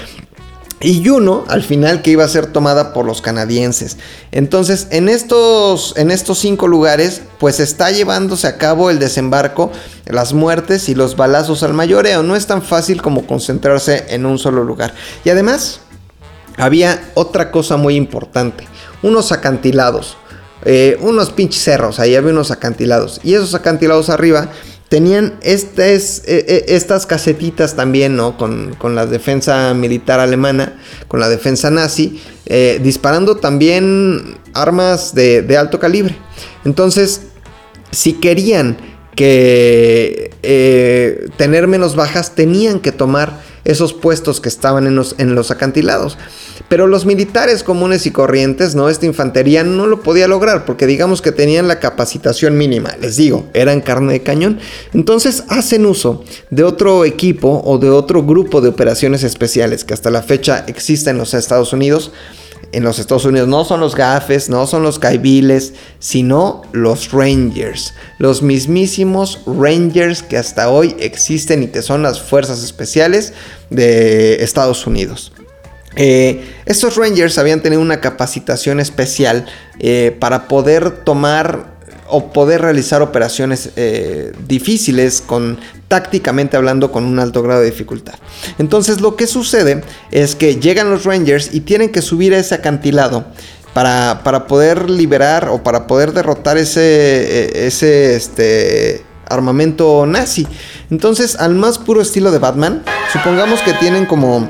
y Juno al final que iba a ser tomada por los canadienses. Entonces, en estos, en estos cinco lugares, pues está llevándose a cabo el desembarco, las muertes y los balazos al mayoreo. No es tan fácil como concentrarse en un solo lugar. Y además, había otra cosa muy importante: unos acantilados. Eh, unos pinches cerros, ahí había unos acantilados. Y esos acantilados arriba tenían estas, e, e, estas casetitas también, ¿no? Con, la defensa militar alemana, con la defensa nazi, eh, disparando también armas de, de, alto calibre. Entonces, si querían que eh, tener menos bajas, tenían que tomar esos puestos que estaban en los, en los acantilados. Pero los militares comunes y corrientes, ¿no? Esta infantería no lo podía lograr porque digamos que tenían la capacitación mínima, les digo, eran carne de cañón. Entonces hacen uso de otro equipo o de otro grupo de operaciones especiales que hasta la fecha existe en los Estados Unidos en los Estados Unidos no son los gafes, no son los caibiles, sino los Rangers. Los mismísimos Rangers que hasta hoy existen y que son las fuerzas especiales de Estados Unidos. Eh, estos Rangers habían tenido una capacitación especial eh, para poder tomar o poder realizar operaciones eh, difíciles con tácticamente hablando con un alto grado de dificultad. Entonces lo que sucede es que llegan los Rangers y tienen que subir a ese acantilado para, para poder liberar o para poder derrotar ese, e, ese este, armamento nazi. Entonces al más puro estilo de Batman, supongamos que tienen como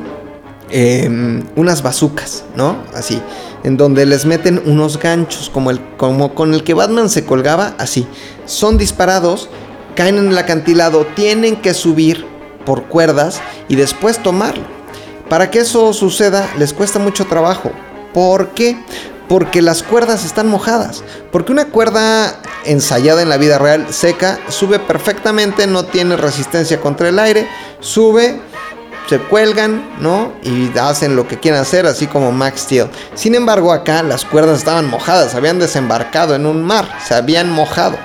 em, unas bazucas, ¿no? Así en donde les meten unos ganchos como, el, como con el que Batman se colgaba, así. Son disparados, caen en el acantilado, tienen que subir por cuerdas y después tomarlo. Para que eso suceda les cuesta mucho trabajo. ¿Por qué? Porque las cuerdas están mojadas. Porque una cuerda ensayada en la vida real, seca, sube perfectamente, no tiene resistencia contra el aire, sube, se cuelgan, ¿no? Y hacen lo que quieran hacer, así como Max Steel. Sin embargo, acá las cuerdas estaban mojadas, habían desembarcado en un mar, se habían mojado.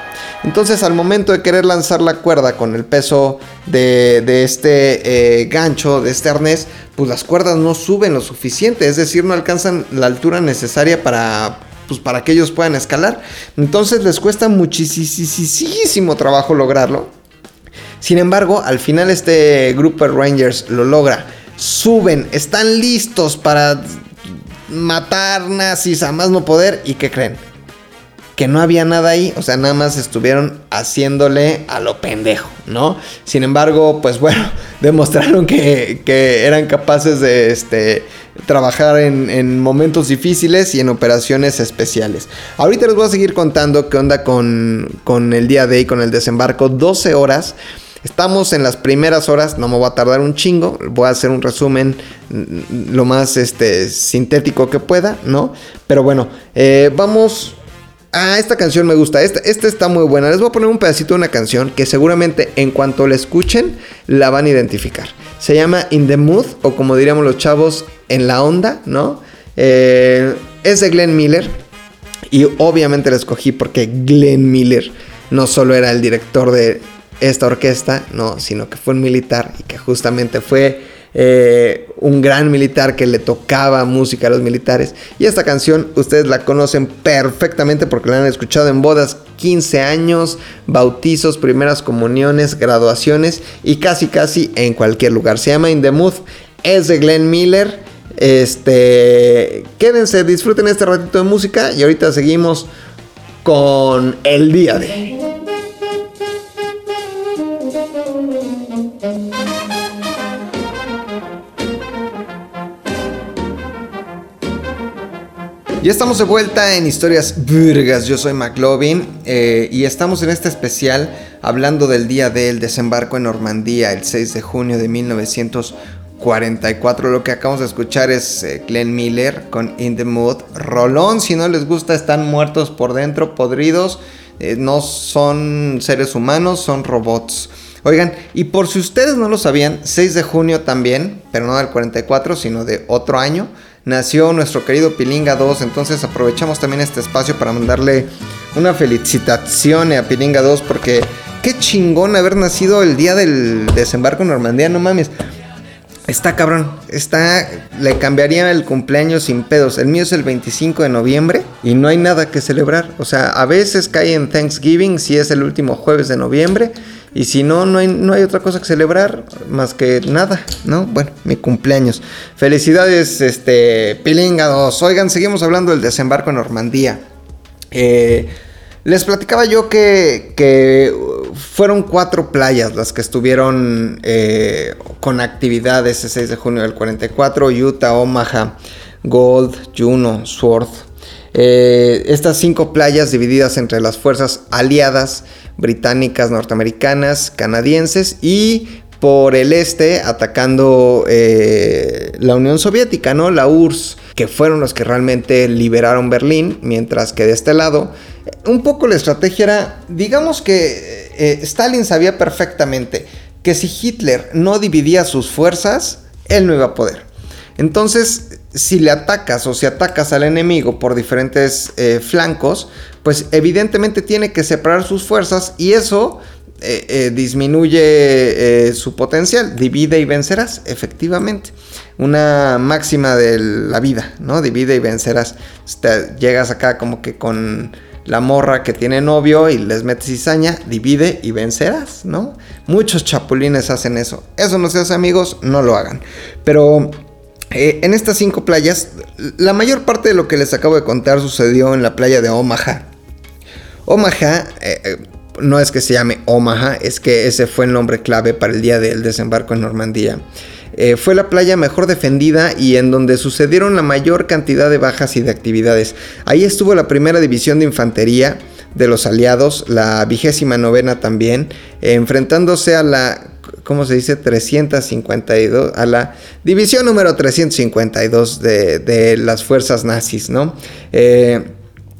Entonces, al momento de querer lanzar la cuerda con el peso de, este eh, gancho, de este arnés, pues las cuerdas no suben lo suficiente, es decir, no alcanzan la altura necesaria para, pues para que ellos puedan escalar. Entonces les cuesta muchísimo trabajo lograrlo. Sin embargo, al final este grupo de Rangers lo logra. Suben, están listos para matar nazis a más no poder. ¿Y qué creen? Que no había nada ahí, o sea, nada más estuvieron haciéndole a lo pendejo, ¿no? Sin embargo, pues bueno, demostraron que, eran capaces de este, trabajar en, momentos difíciles y en operaciones especiales. Ahorita les voy a seguir contando qué onda con, con el día de hoy, con el desembarco. 12 horas Estamos en las primeras horas, no me voy a tardar un chingo, voy a hacer un resumen mm, lo más este, sintético que pueda, ¿no? Pero bueno, eh, vamos Ah, esta canción me gusta. Esta, esta, está muy buena. Les voy a poner un pedacito de una canción que seguramente en cuanto la escuchen la van a identificar. Se llama In the Mood o como diríamos los chavos, en la onda, ¿no? Eh, es de Glenn Miller y obviamente la escogí porque Glenn Miller no solo era el director de esta orquesta, no, sino que fue un militar y que justamente fue eh, un gran militar que le tocaba música a los militares. Y esta canción ustedes la conocen perfectamente porque la han escuchado en bodas, 15 años, bautizos, primeras comuniones, graduaciones y casi casi en cualquier lugar. Se llama In the Mood, es de Glenn Miller. Este, quédense, disfruten este ratito de música y ahorita seguimos con el día de Ya estamos de vuelta en Historias Burgas. Yo soy McLovin eh, y estamos en este especial hablando del día del desembarco en Normandía, el 6 de junio de 1944. Lo que acabamos de escuchar es eh, Glenn Miller con In the Mood. Rolón, si no les gusta, están muertos por dentro, podridos. Eh, no son seres humanos, son robots. Oigan, y por si ustedes no lo sabían, 6 de junio también, pero no del 44, sino de otro año nació nuestro querido Pilinga 2. Entonces aprovechamos también este espacio para mandarle una felicitación a Pilinga 2 porque qué chingón haber nacido el día del desembarco en Normandía, no mames. Está cabrón, está, le cambiaría el cumpleaños sin pedos. El mío es el 25 de noviembre y no hay nada que celebrar. O sea, a veces cae en Thanksgiving si es el último jueves de noviembre y si no, no hay, no hay otra cosa que celebrar más que nada, ¿no? Bueno, mi cumpleaños. Felicidades, este, pilingados. Oigan, seguimos hablando del desembarco en Normandía. Eh, les platicaba yo que, que fueron cuatro playas las que estuvieron eh, con actividad ese 6 de junio del 44, Utah, Omaha, Gold, Juno, Sword. Eh, estas cinco playas divididas entre las fuerzas aliadas británicas, norteamericanas, canadienses y por el este atacando eh, la Unión Soviética, ¿no? La URSS, que fueron los que realmente liberaron Berlín, mientras que de este lado, un poco la estrategia era, digamos que eh, Stalin sabía perfectamente que si Hitler no dividía sus fuerzas, él no iba a poder. Entonces, si le atacas o si atacas al enemigo por diferentes eh, flancos, pues evidentemente tiene que separar sus fuerzas y eso eh, eh, disminuye su potencial. Divide y vencerás, efectivamente. Una máxima de la vida, ¿no? Divide y vencerás. llegas acá como que con la morra que tiene novio y les metes cizaña, divide y vencerás, ¿no? Muchos chapulines hacen eso. Eso no se hace amigos, no lo hagan. Pero eh, en estas cinco playas, la mayor parte de lo que les acabo de contar sucedió en la playa de Omaha. Omaha, eh, eh, no es que se llame Omaha, es que ese fue el nombre clave para el día del desembarco en Normandía. fue la playa mejor defendida y en donde sucedieron la mayor cantidad de bajas y de actividades. Ahí estuvo la primera división de infantería de los aliados, la vigésima novena también, enfrentándose a la ¿cómo se dice? 352, a la división número 352 de, de las fuerzas nazis, ¿no? Eh,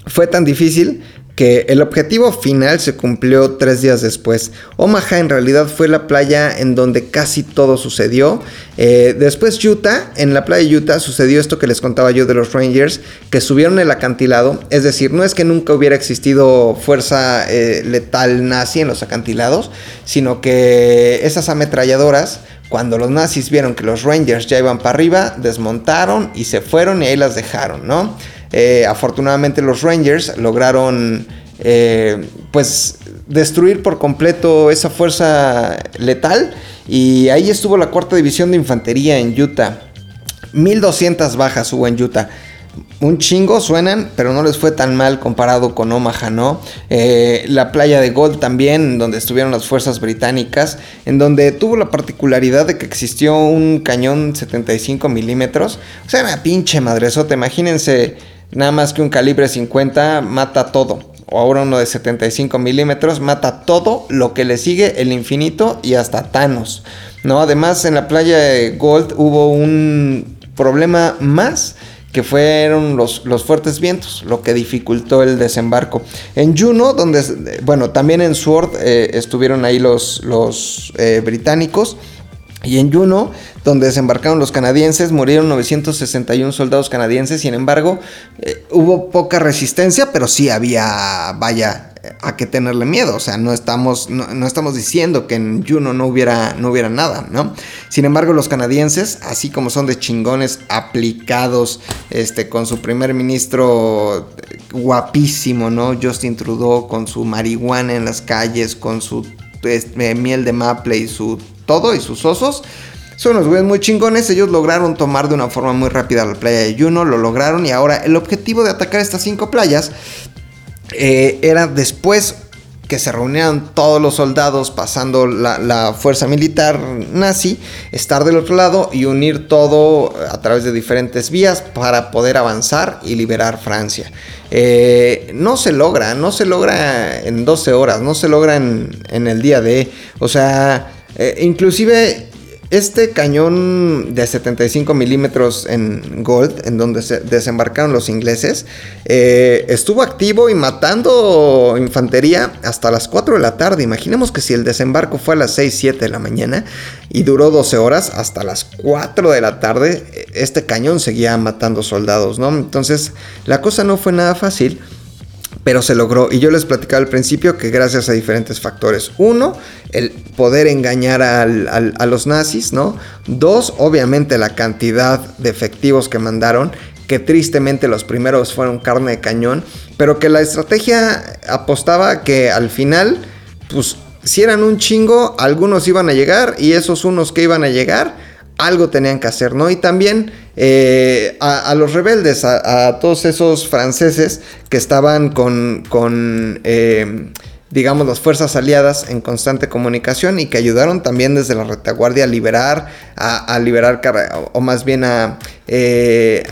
fue tan difícil que el objetivo final se cumplió tres días después. Omaha en realidad fue la playa en donde casi todo sucedió. Eh, después Utah, en la playa de Utah sucedió esto que les contaba yo de los Rangers, que subieron el acantilado. Es decir, no es que nunca hubiera existido fuerza eh, letal nazi en los acantilados, sino que esas ametralladoras cuando los nazis vieron que los Rangers ya iban para arriba, desmontaron y se fueron y ahí las dejaron, ¿no? Eh, afortunadamente los Rangers lograron eh, pues destruir por completo esa fuerza letal y ahí estuvo la cuarta división de infantería en Utah. 1200 bajas hubo en Utah un chingo suenan, pero no les fue tan mal comparado con Omaha, ¿no? Eh, la playa de Gold también, donde estuvieron las fuerzas británicas, en donde tuvo la particularidad de que existió un cañón 75 milímetros. O sea, una pinche madresota, imagínense nada más que un calibre 50 mata todo. O ahora uno de 75 milímetros mata todo lo que le sigue el infinito y hasta Thanos. ¿no? Además, en la playa de Gold hubo un problema más que fueron los, los, fuertes vientos, lo que dificultó el desembarco. En Juno, donde, bueno, también en Sword eh, estuvieron ahí los, los eh, británicos. Y en Juno, donde desembarcaron los canadienses, murieron 961 soldados canadienses. Sin embargo, eh, hubo poca resistencia, pero sí había, vaya, a qué tenerle miedo. O sea, no estamos, no, estamos diciendo que en Juno no hubiera, no hubiera nada, ¿no? Sin embargo, los canadienses, así como son de chingones aplicados, este, con su primer ministro guapísimo, ¿no? Justin Trudeau, con su marihuana en las calles, con su este, miel de maple y su todo y sus osos. Son los güeyes muy chingones, ellos lograron tomar de una forma muy rápida la playa de Juno, lo lograron y ahora el objetivo de atacar estas cinco playas eh, era después que se reunieran todos los soldados pasando la, fuerza militar nazi, estar del otro lado y unir todo a través de diferentes vías para poder avanzar y liberar Francia. Eh, no se logra, no se logra en 12 horas, no se logra en, en el día de, o sea, eh, inclusive este cañón de 75 milímetros en Gold, en donde se desembarcaron los ingleses, eh, estuvo activo y matando infantería hasta las 4 de la tarde. Imaginemos que si el desembarco fue a las 6, 7 de la mañana y duró 12 horas, hasta las 4 de la tarde, este cañón seguía matando soldados, ¿no? Entonces, la cosa no fue nada fácil pero se logró. Y yo les platicaba al principio que gracias a diferentes factores. Uno, el poder engañar a los nazis, ¿no? Dos, obviamente la cantidad de efectivos que mandaron, que tristemente los primeros fueron carne de cañón, pero que la estrategia apostaba que al final, pues si eran un chingo, algunos iban a llegar y esos unos que iban a llegar, algo tenían que hacer, ¿no? Y también eh, a, los rebeldes, a, todos esos franceses que estaban con, con eh, digamos, las fuerzas aliadas en constante comunicación y que ayudaron también desde la retaguardia a liberar, a, liberar, o más bien a... Eh,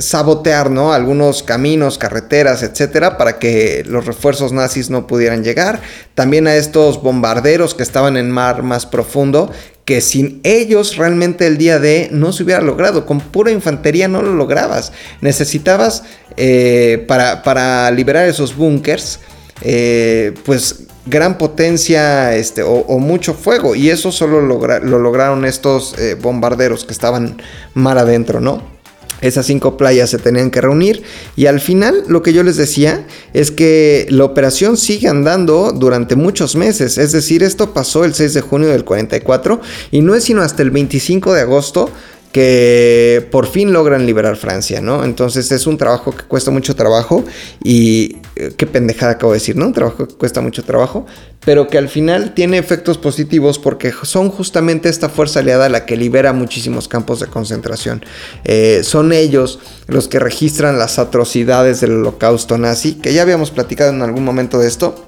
sabotear, ¿no? Algunos caminos, carreteras, etcétera, para que los refuerzos nazis no pudieran llegar. También a estos bombarderos que estaban en mar más profundo, que sin ellos realmente el día de no se hubiera logrado. Con pura infantería no lo lograbas. Necesitabas eh, para, para liberar esos búnkers eh, pues gran potencia este, o, mucho fuego. Y eso solo lo lograron estos eh, bombarderos que estaban mar adentro, ¿no? Esas cinco playas se tenían que reunir. Y al final lo que yo les decía es que la operación sigue andando durante muchos meses, es decir, esto pasó el 6 de junio del 44 y no es sino hasta el 25 de agosto que por fin logran liberar Francia, ¿no? Entonces es un trabajo que cuesta mucho trabajo y eh, qué pendejada acabo de decir, ¿no? Un trabajo que cuesta mucho trabajo, pero que al final tiene efectos positivos porque son justamente esta fuerza aliada la que libera muchísimos campos de concentración. Eh, son ellos los que registran las atrocidades del holocausto nazi, que ya habíamos platicado en algún momento de esto.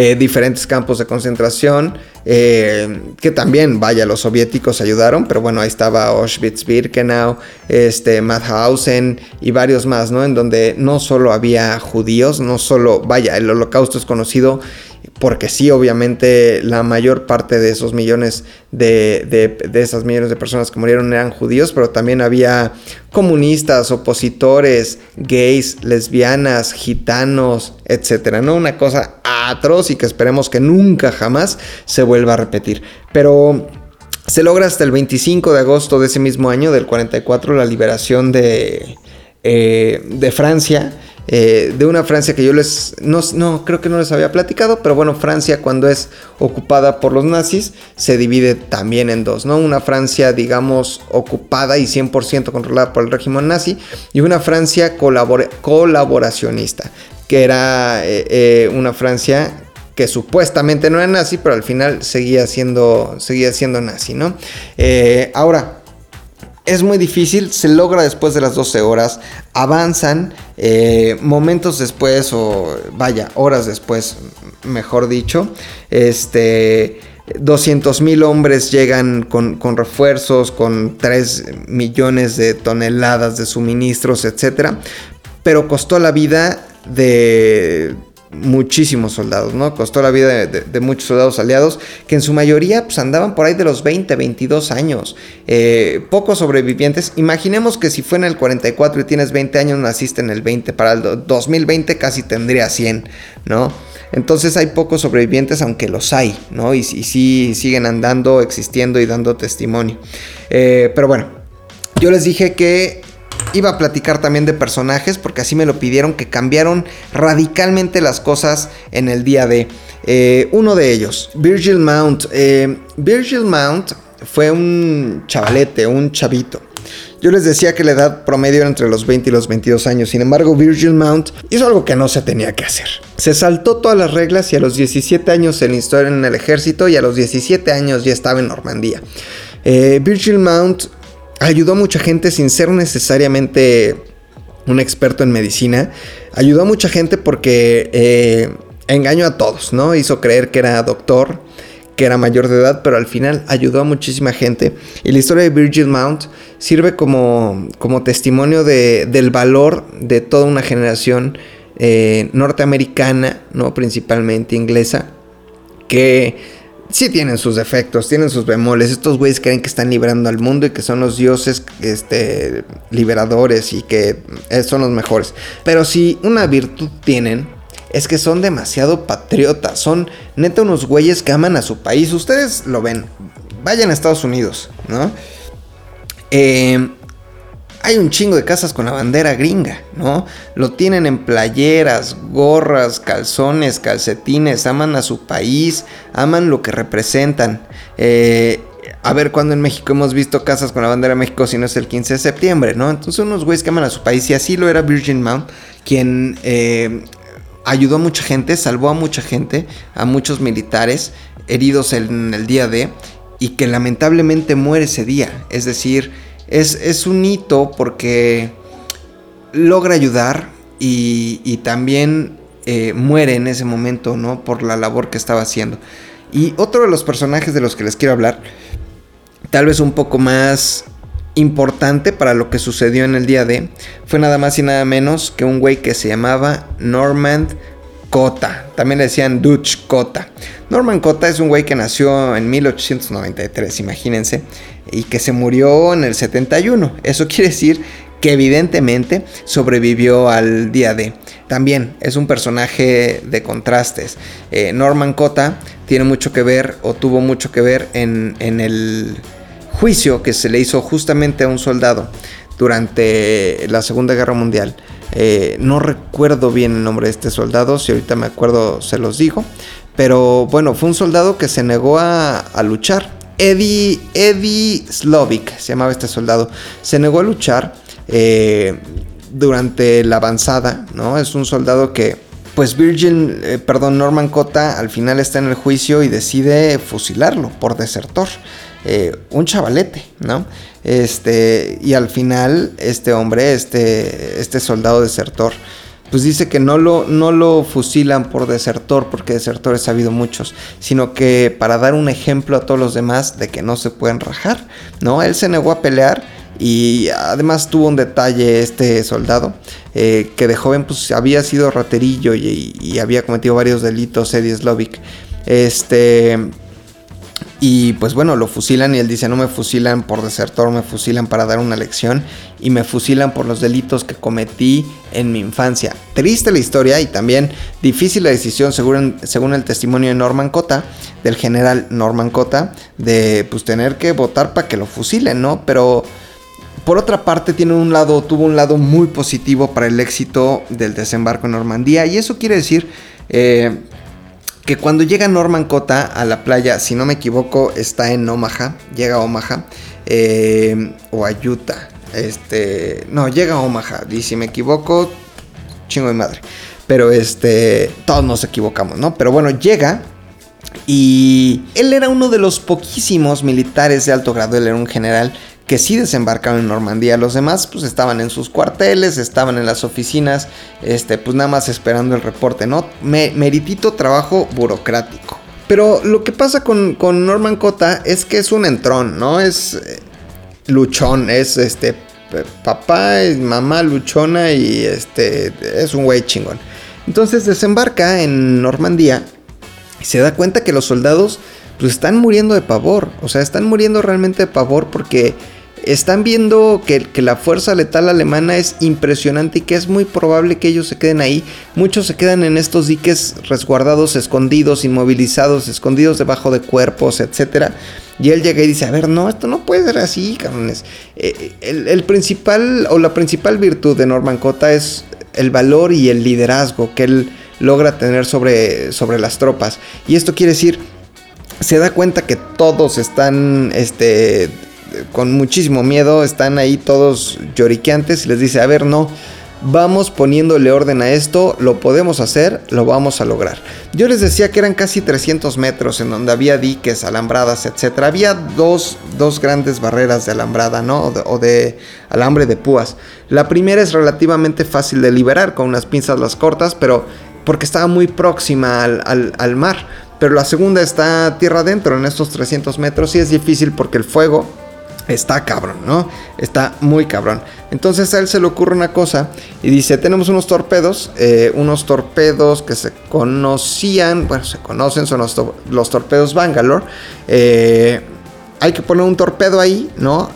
Eh, diferentes campos de concentración, eh, que también, vaya, los soviéticos ayudaron, pero bueno, ahí estaba Auschwitz-Birkenau, este, Mauthausen y varios más, ¿no? En donde no solo había judíos, no solo, vaya, el holocausto es conocido porque sí, obviamente la mayor parte de esos millones de, de, esas millones de personas que murieron eran judíos, pero también había comunistas, opositores, gays, lesbianas, gitanos, etcétera, ¿no? Una cosa atroz y que esperemos que nunca jamás se vuelva a repetir. Pero se logra hasta el 25 de agosto de ese mismo año, del 44, la liberación de, eh, de Francia eh, de una Francia que yo les, no, creo que no les había platicado, pero bueno, Francia cuando es ocupada por los nazis se divide también en dos, ¿no? Una Francia, digamos, ocupada y 100% controlada por el régimen nazi y una Francia colaboracionista, que era eh, eh, una Francia que supuestamente no era nazi, pero al final seguía siendo, seguía siendo nazi, ¿no? ahora, es muy difícil, se logra después de las 12 horas, avanzan eh, momentos después o vaya, horas después, mejor dicho, este... 200 mil hombres llegan con, con, refuerzos, con 3 millones de toneladas de suministros, etc. Pero costó la vida de muchísimos soldados, ¿no? Costó la vida de, muchos soldados aliados que en su mayoría pues, andaban por ahí de los 20, 22 años. Eh, pocos sobrevivientes. Imaginemos que si fue en el 44 y tienes 20 años, naciste en el 20. Para el 2020 casi tendría 100, ¿no? Entonces hay pocos sobrevivientes, aunque los hay, ¿no? Y, sí siguen andando, existiendo y dando testimonio. Eh, pero bueno, yo les dije que iba a platicar también de personajes, porque así me lo pidieron, que cambiaron radicalmente las cosas en el día de. Eh, uno de ellos, Virgil Mount. Eh, Virgil Mount fue un chavalete, un chavito. Yo les decía que la edad promedio era entre los 20 y los 22 años. Sin embargo, Virgil Mount hizo algo que no se tenía que hacer. Se saltó todas las reglas y a los 17 años se enlistó en el ejército y a los 17 años ya estaba en Normandía. Eh, Virgil Mount ayudó a mucha gente sin ser necesariamente un experto en medicina. Ayudó a mucha gente porque eh, engañó a todos, ¿no? Hizo creer que era doctor, que era mayor de edad, pero al final ayudó a muchísima gente. Y la historia de Virgil Mount sirve como, como testimonio de, del valor de toda una generación eh, norteamericana, ¿no? Principalmente inglesa, que sí tienen sus defectos, tienen sus bemoles. Estos güeyes creen que están liberando al mundo y que son los dioses este, liberadores y que eh, son los mejores. Pero si una virtud tienen, es que son demasiado patriotas. Son neta unos güeyes que aman a su país. Ustedes lo ven. Vayan a Estados Unidos, ¿no? Eh, hay un chingo de casas con la bandera gringa, ¿no? Lo tienen en playeras, gorras, calzones, calcetines, aman a su país, aman lo que representan. Eh, a ver, cuando en México hemos visto casas con la bandera de México si no es el 15 de septiembre, ¿no? Entonces unos güeyes que aman a su país y así lo era Virgin Mount, quien eh, ayudó a mucha gente, salvó a mucha gente, a muchos militares heridos en el día de y que lamentablemente muere ese día. Es decir, es, un hito porque logra ayudar y, también eh, muere en ese momento, ¿no? Por la labor que estaba haciendo. Y otro de los personajes de los que les quiero hablar, tal vez un poco más importante para lo que sucedió en el día de, fue nada más y nada menos que un güey que se llamaba Norman Cota. También le decían Dutch Cota. Norman Cota es un güey que nació en 1893, imagínense, y que se murió en el 71. Eso quiere decir que evidentemente sobrevivió al día de. También es un personaje de contrastes. Eh, Norman Cota tiene mucho que ver o tuvo mucho que ver en, en el juicio que se le hizo justamente a un soldado durante la Segunda Guerra Mundial. Eh, no recuerdo bien el nombre de este soldado, si ahorita me acuerdo se los digo. Pero bueno, fue un soldado que se negó a, luchar. Eddie, Eddie Slovic se llamaba este soldado. Se negó a luchar eh, durante la avanzada, ¿no? Es un soldado que, pues Virgin, eh, perdón, Norman Cota al final está en el juicio y decide fusilarlo por desertor. Eh, un chavalete, ¿no? Este, y al final, este hombre, este, este soldado desertor, pues dice que no lo, no lo fusilan por desertor, porque desertores ha habido muchos, sino que para dar un ejemplo a todos los demás de que no se pueden rajar, ¿no? Él se negó a pelear y además tuvo un detalle este soldado, eh, que de joven pues había sido raterillo y, había cometido varios delitos, Eddie Slovic. Este y pues bueno, lo fusilan y él dice, no me fusilan por desertor, me fusilan para dar una lección y me fusilan por los delitos que cometí en mi infancia. Triste la historia y también difícil la decisión según, según el testimonio de Norman Cota, del general Norman Cota, de pues tener que votar para que lo fusilen, ¿no? Pero por otra parte tiene un lado, tuvo un lado muy positivo para el éxito del desembarco en Normandía y eso quiere decir... Eh, que cuando llega Norman Cota a la playa, si no me equivoco, está en Omaha, llega a Omaha, eh, o a Utah, este, no, llega a Omaha, y si me equivoco, chingo de madre, pero este, todos nos equivocamos, ¿no? Pero bueno, llega y él era uno de los poquísimos militares de alto grado, él era un general que sí desembarcaron en Normandía. Los demás pues estaban en sus cuarteles, estaban en las oficinas, este, pues nada más esperando el reporte, ¿no? meritito trabajo burocrático. Pero lo que pasa con, Norman Cota es que es un entrón, ¿no? Es eh, luchón, es este papá mamá luchona y este es un güey chingón. Entonces desembarca en Normandía y se da cuenta que los soldados pues están muriendo de pavor, o sea, están muriendo realmente de pavor porque están viendo que, la fuerza letal alemana es impresionante y que es muy probable que ellos se queden ahí. Muchos se quedan en estos diques resguardados, escondidos, inmovilizados, escondidos debajo de cuerpos, etc. Y él llega y dice, a ver, no, esto no puede ser así, cabrones. Eh, el, principal o la principal virtud de Norman Cota es el valor y el liderazgo que él logra tener sobre, sobre las tropas. Y esto quiere decir, se da cuenta que todos están este, con muchísimo miedo, están ahí todos lloriqueantes y les dice, a ver, no, vamos poniéndole orden a esto, lo podemos hacer, lo vamos a lograr. Yo les decía que eran casi 300 metros en donde había diques, alambradas, etc. Había dos, grandes barreras de alambrada, ¿no? O de, alambre de púas. La primera es relativamente fácil de liberar con unas pinzas las cortas, pero porque estaba muy próxima al, al mar. Pero la segunda está tierra adentro en estos 300 metros y es difícil porque el fuego está cabrón, ¿no? Está muy cabrón. Entonces a él se le ocurre una cosa y dice, tenemos unos torpedos, eh, unos torpedos que se conocían, bueno, se conocen, son los, torpedos Bangalore. Eh, hay que poner un torpedo ahí, ¿no?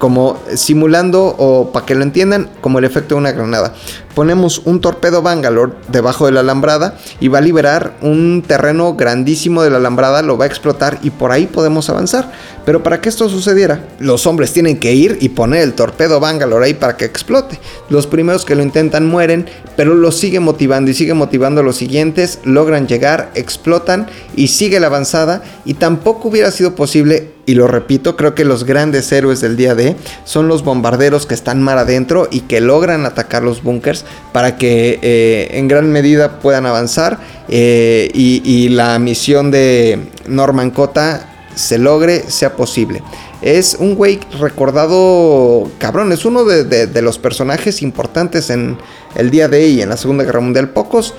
como simulando o para que lo entiendan como el efecto de una granada. Ponemos un torpedo Bangalore debajo de la alambrada y va a liberar un terreno grandísimo de la alambrada, lo va a explotar y por ahí podemos avanzar. Pero para que esto sucediera, los hombres tienen que ir y poner el torpedo Bangalore ahí para que explote. Los primeros que lo intentan mueren, pero lo sigue motivando y sigue motivando a los siguientes, logran llegar, explotan y sigue la avanzada y tampoco hubiera sido posible y lo repito, creo que los grandes héroes del día de son los bombarderos que están mar adentro y que logran atacar los búnkers para que eh, en gran medida puedan avanzar eh, y, la misión de Norman Cota se logre, sea posible. es un güey recordado, cabrón, es uno de, los personajes importantes en el día de hoy, en la Segunda Guerra Mundial. Pocos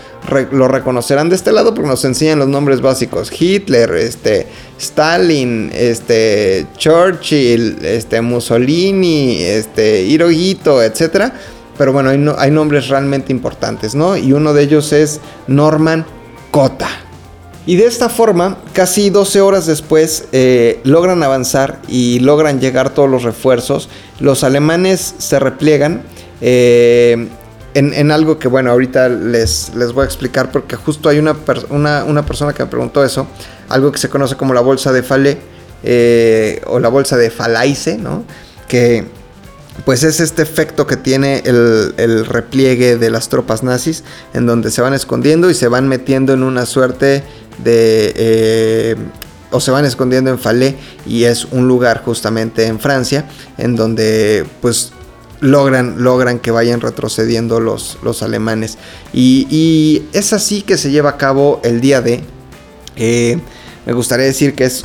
lo reconocerán de este lado porque nos enseñan los nombres básicos. Hitler, este, Stalin, este, Churchill, este, Mussolini, este, Hirohito, etc. Pero bueno, hay, nombres realmente importantes, ¿no? Y uno de ellos es Norman Cota. Y de esta forma, casi 12 horas después, eh, logran avanzar y logran llegar todos los refuerzos. Los alemanes se repliegan eh, en, algo que, bueno, ahorita les, les voy a explicar porque justo hay una, una, persona que me preguntó eso, algo que se conoce como la bolsa de Fale eh, o la bolsa de Falaise, ¿no? Que pues es este efecto que tiene el, repliegue de las tropas nazis, en donde se van escondiendo y se van metiendo en una suerte de... Eh, o se van escondiendo en Falais y es un lugar justamente en Francia en donde pues logran, logran que vayan retrocediendo los, los alemanes. Y, es así que se lleva a cabo el día de... Eh, me gustaría decir que es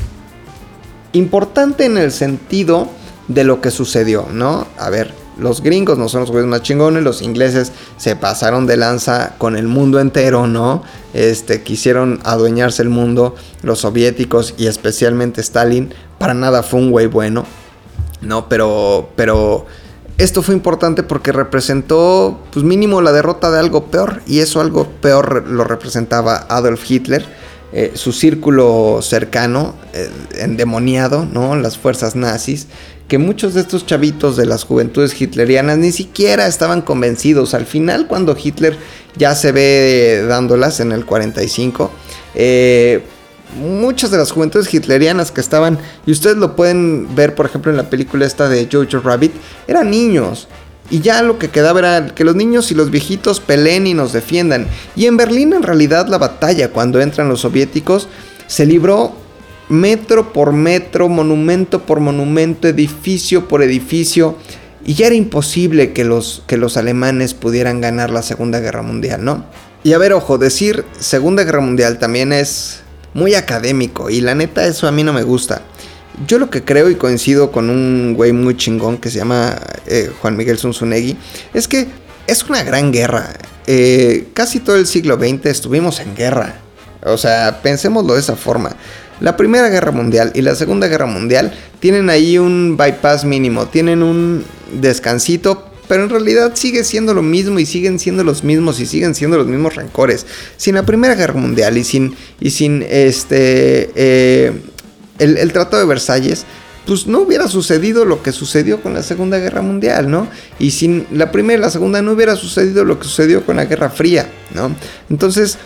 importante en el sentido de lo que sucedió, ¿no? A ver, los gringos no son los juegos más chingones, los ingleses se pasaron de lanza con el mundo entero, ¿no? Este, quisieron adueñarse el mundo, los soviéticos y especialmente Stalin, para nada fue un güey bueno, ¿no? Pero, pero esto fue importante porque representó, pues mínimo, la derrota de algo peor, y eso algo peor lo representaba Adolf Hitler. Eh, su círculo cercano, eh, endemoniado, ¿no? Las fuerzas nazis, que muchos de estos chavitos de las juventudes hitlerianas ni siquiera estaban convencidos. Al final, cuando Hitler ya se ve dándolas en el 45, eh, muchas de las juventudes hitlerianas que estaban, y ustedes lo pueden ver, por ejemplo, en la película esta de Jojo Rabbit, eran niños. Y ya lo que quedaba era que los niños y los viejitos peleen y nos defiendan. Y en Berlín en realidad la batalla cuando entran los soviéticos se libró metro por metro, monumento por monumento, edificio por edificio, y ya era imposible que los, que los alemanes pudieran ganar la Segunda Guerra Mundial, ¿no? Y a ver, ojo, decir Segunda Guerra Mundial también es muy académico, y la neta eso a mí no me gusta. Yo lo que creo y coincido con un güey muy chingón que se llama eh, Juan Miguel Zunzunegui, es que es una gran guerra. Eh, casi todo el siglo XX estuvimos en guerra. O sea, pensémoslo de esa forma. La Primera Guerra Mundial y la Segunda Guerra Mundial tienen ahí un bypass mínimo, tienen un descansito, pero en realidad sigue siendo lo mismo y siguen siendo los mismos y siguen siendo los mismos rencores. Sin la Primera Guerra Mundial y sin, y sin este, eh, el, el Tratado de Versalles, pues no hubiera sucedido lo que sucedió con la Segunda Guerra Mundial, ¿no? Y sin la Primera y la Segunda no hubiera sucedido lo que sucedió con la Guerra Fría, ¿no? Entonces,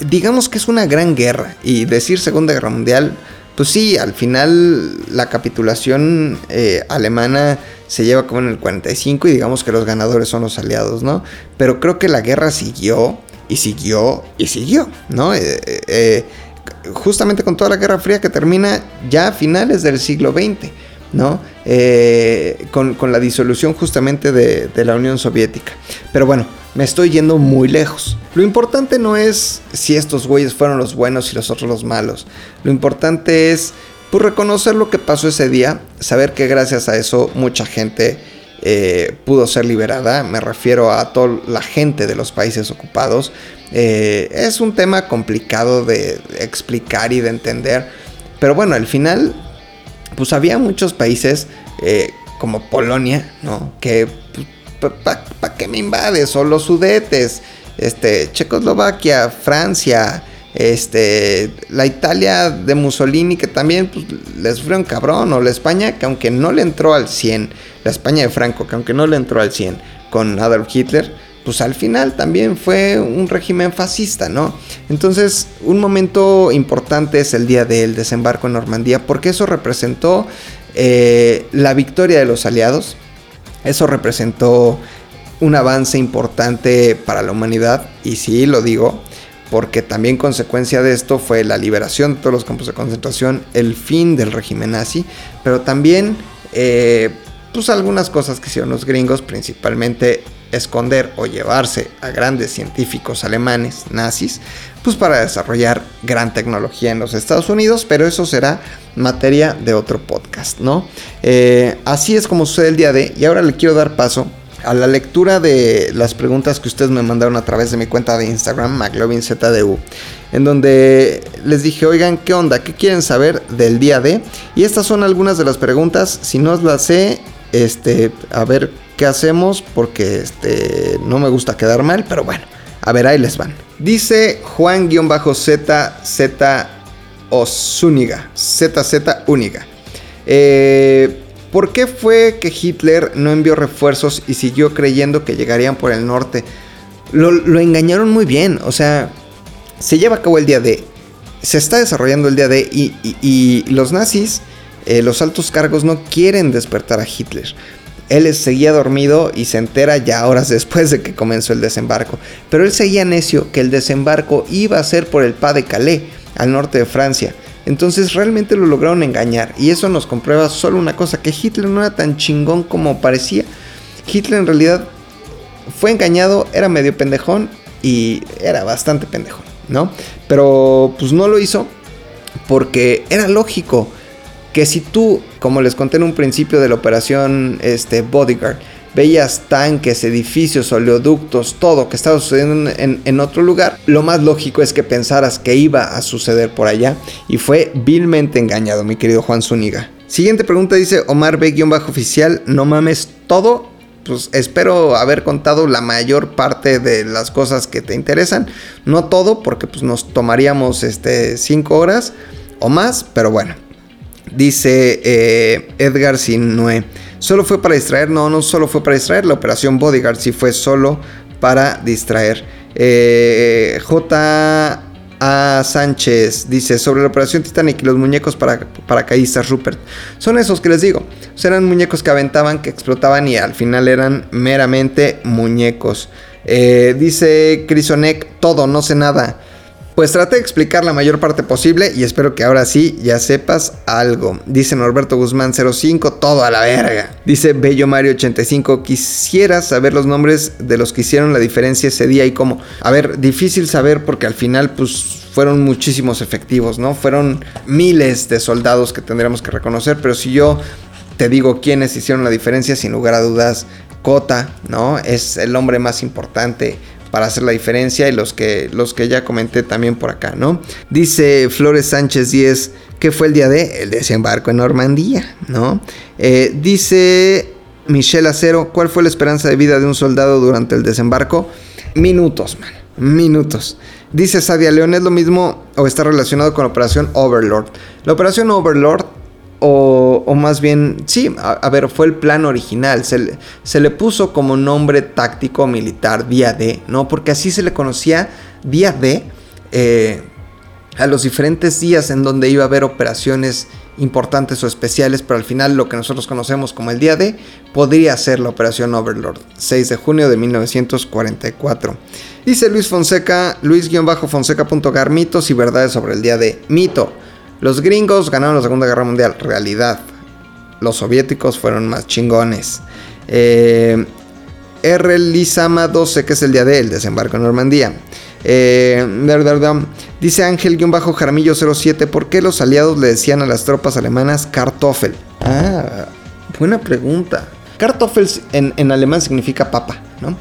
digamos que es una gran guerra. Y decir Segunda Guerra Mundial, pues sí, al final la capitulación eh, alemana se lleva como en el 45 y digamos que los ganadores son los aliados, ¿no? Pero creo que la guerra siguió y siguió y siguió, ¿no? Eh, eh, justamente con toda la Guerra Fría que termina ya a finales del siglo XX. ¿no? con, la disolución justamente de, de la Unión Soviética. Pero bueno, me estoy yendo muy lejos. Lo importante no es si estos güeyes fueron los buenos y los otros los malos. Lo importante es pues, reconocer lo que pasó ese día, saber que gracias a eso mucha gente eh, pudo ser liberada. Me refiero a toda la gente de los países ocupados. Eh, es un tema complicado de explicar y de entender. Pero bueno, al final, pues había muchos países eh, como Polonia, ¿no? Que ¿para qué me invades? O los sudetes, este, Checoslovaquia, Francia, este, la Italia de Mussolini, que también pues, les fue un cabrón, o la España, que aunque no le entró al 100, la España de Franco, que aunque no le entró al 100 con Adolf Hitler, pues al final también fue un régimen fascista, ¿no? Entonces, un momento importante es el día del desembarco en Normandía, porque eso representó eh, la victoria de los aliados, eso representó un avance importante para la humanidad y sí lo digo porque también consecuencia de esto fue la liberación de todos los campos de concentración, el fin del régimen nazi, pero también eh, pues algunas cosas que hicieron los gringos, principalmente esconder o llevarse a grandes científicos alemanes nazis, pues para desarrollar gran tecnología en los Estados Unidos, pero eso será materia de otro podcast, ¿no? Eh, así es como sucede el día de, y ahora le quiero dar paso a la lectura de las preguntas que ustedes me mandaron a través de mi cuenta de Instagram, McLovinZDU, en donde les dije, oigan, ¿qué onda? ¿Qué quieren saber del día de? Y estas son algunas de las preguntas, si no las sé, este, a ver qué hacemos, porque este, no me gusta quedar mal, pero bueno, a ver, ahí les van. Dice Juan-ZZ Osúniga, ZZ Úniga. Eh, ¿Por qué fue que Hitler no envió refuerzos y siguió creyendo que llegarían por el norte? Lo, engañaron muy bien, o sea, se lleva a cabo el día D, se está desarrollando el día D y, los nazis, eh, los altos cargos no quieren despertar a Hitler. Él seguía dormido y se entera ya horas después de que comenzó el desembarco. Pero él seguía necio que el desembarco iba a ser por el Pas de Calais, al norte de Francia. Entonces realmente lo lograron engañar. Y eso nos comprueba solo una cosa, que Hitler no era tan chingón como parecía. Hitler en realidad fue engañado, era medio pendejón y era bastante pendejón, ¿no? Pero pues no lo hizo porque era lógico que si tú, como les conté en un principio de la operación este, Bodyguard, veías tanques, edificios, oleoductos, todo que estaba sucediendo en, otro lugar, lo más lógico es que pensaras que iba a suceder por allá y fue vilmente engañado, mi querido Juan Zúñiga. Siguiente pregunta dice Omar B-oficial, no mames todo. Pues espero haber contado la mayor parte de las cosas que te interesan. No todo, porque pues nos tomaríamos este 5 horas o más, pero bueno. Dice eh, Edgar Sinue. ¿Solo fue para distraer? No, no solo fue para distraer. La operación Bodyguard sí fue solo para distraer. Eh, J. A. Sánchez dice sobre la operación Titanic y los muñecos para paracaidistas Rupert. Son esos que les digo. eran muñecos que aventaban, que explotaban y al final eran meramente muñecos. Eh, dice Crisonek, todo, no sé nada. Pues traté de explicar la mayor parte posible y espero que ahora sí ya sepas algo. Dice Norberto Guzmán 05, todo a la verga. Dice Bello Mario 85, quisiera saber los nombres de los que hicieron la diferencia ese día y cómo. A ver, difícil saber porque al final pues fueron muchísimos efectivos, ¿no? Fueron miles de soldados que tendríamos que reconocer, pero si yo te digo quiénes hicieron la diferencia, sin lugar a dudas, Cota, ¿no? Es el hombre más importante para hacer la diferencia y los que, los que ya comenté también por acá, ¿no? Dice Flores Sánchez 10, ¿qué fue el día de? El desembarco en Normandía, ¿no? Eh, dice Michelle Acero, ¿cuál fue la esperanza de vida de un soldado durante el desembarco? Minutos, man, minutos. Dice Sadia León, ¿es lo mismo o está relacionado con la operación Overlord? La operación Overlord o, más bien, sí, a, ver, fue el plan original. Se se le, puso como nombre táctico militar día D, ¿no? Porque así se le conocía día D eh, a los diferentes días en donde iba a haber operaciones importantes o especiales, pero al final lo que nosotros conocemos como el día D podría ser la operación Overlord, 6 de junio de 1944. Dice Luis Fonseca, luis-fonseca.gar mitos y verdades sobre el día D. Mito. Los gringos ganaron la Segunda Guerra Mundial, realidad. Los soviéticos fueron más chingones. Eh, R. Lizama 12, que es el día del desembarco en Normandía. Eh, dice Ángel-Jaramillo07, ¿por qué los aliados le decían a las tropas alemanas Kartoffel? Ah, buena pregunta. Kartoffel en, en alemán significa papa, ¿no?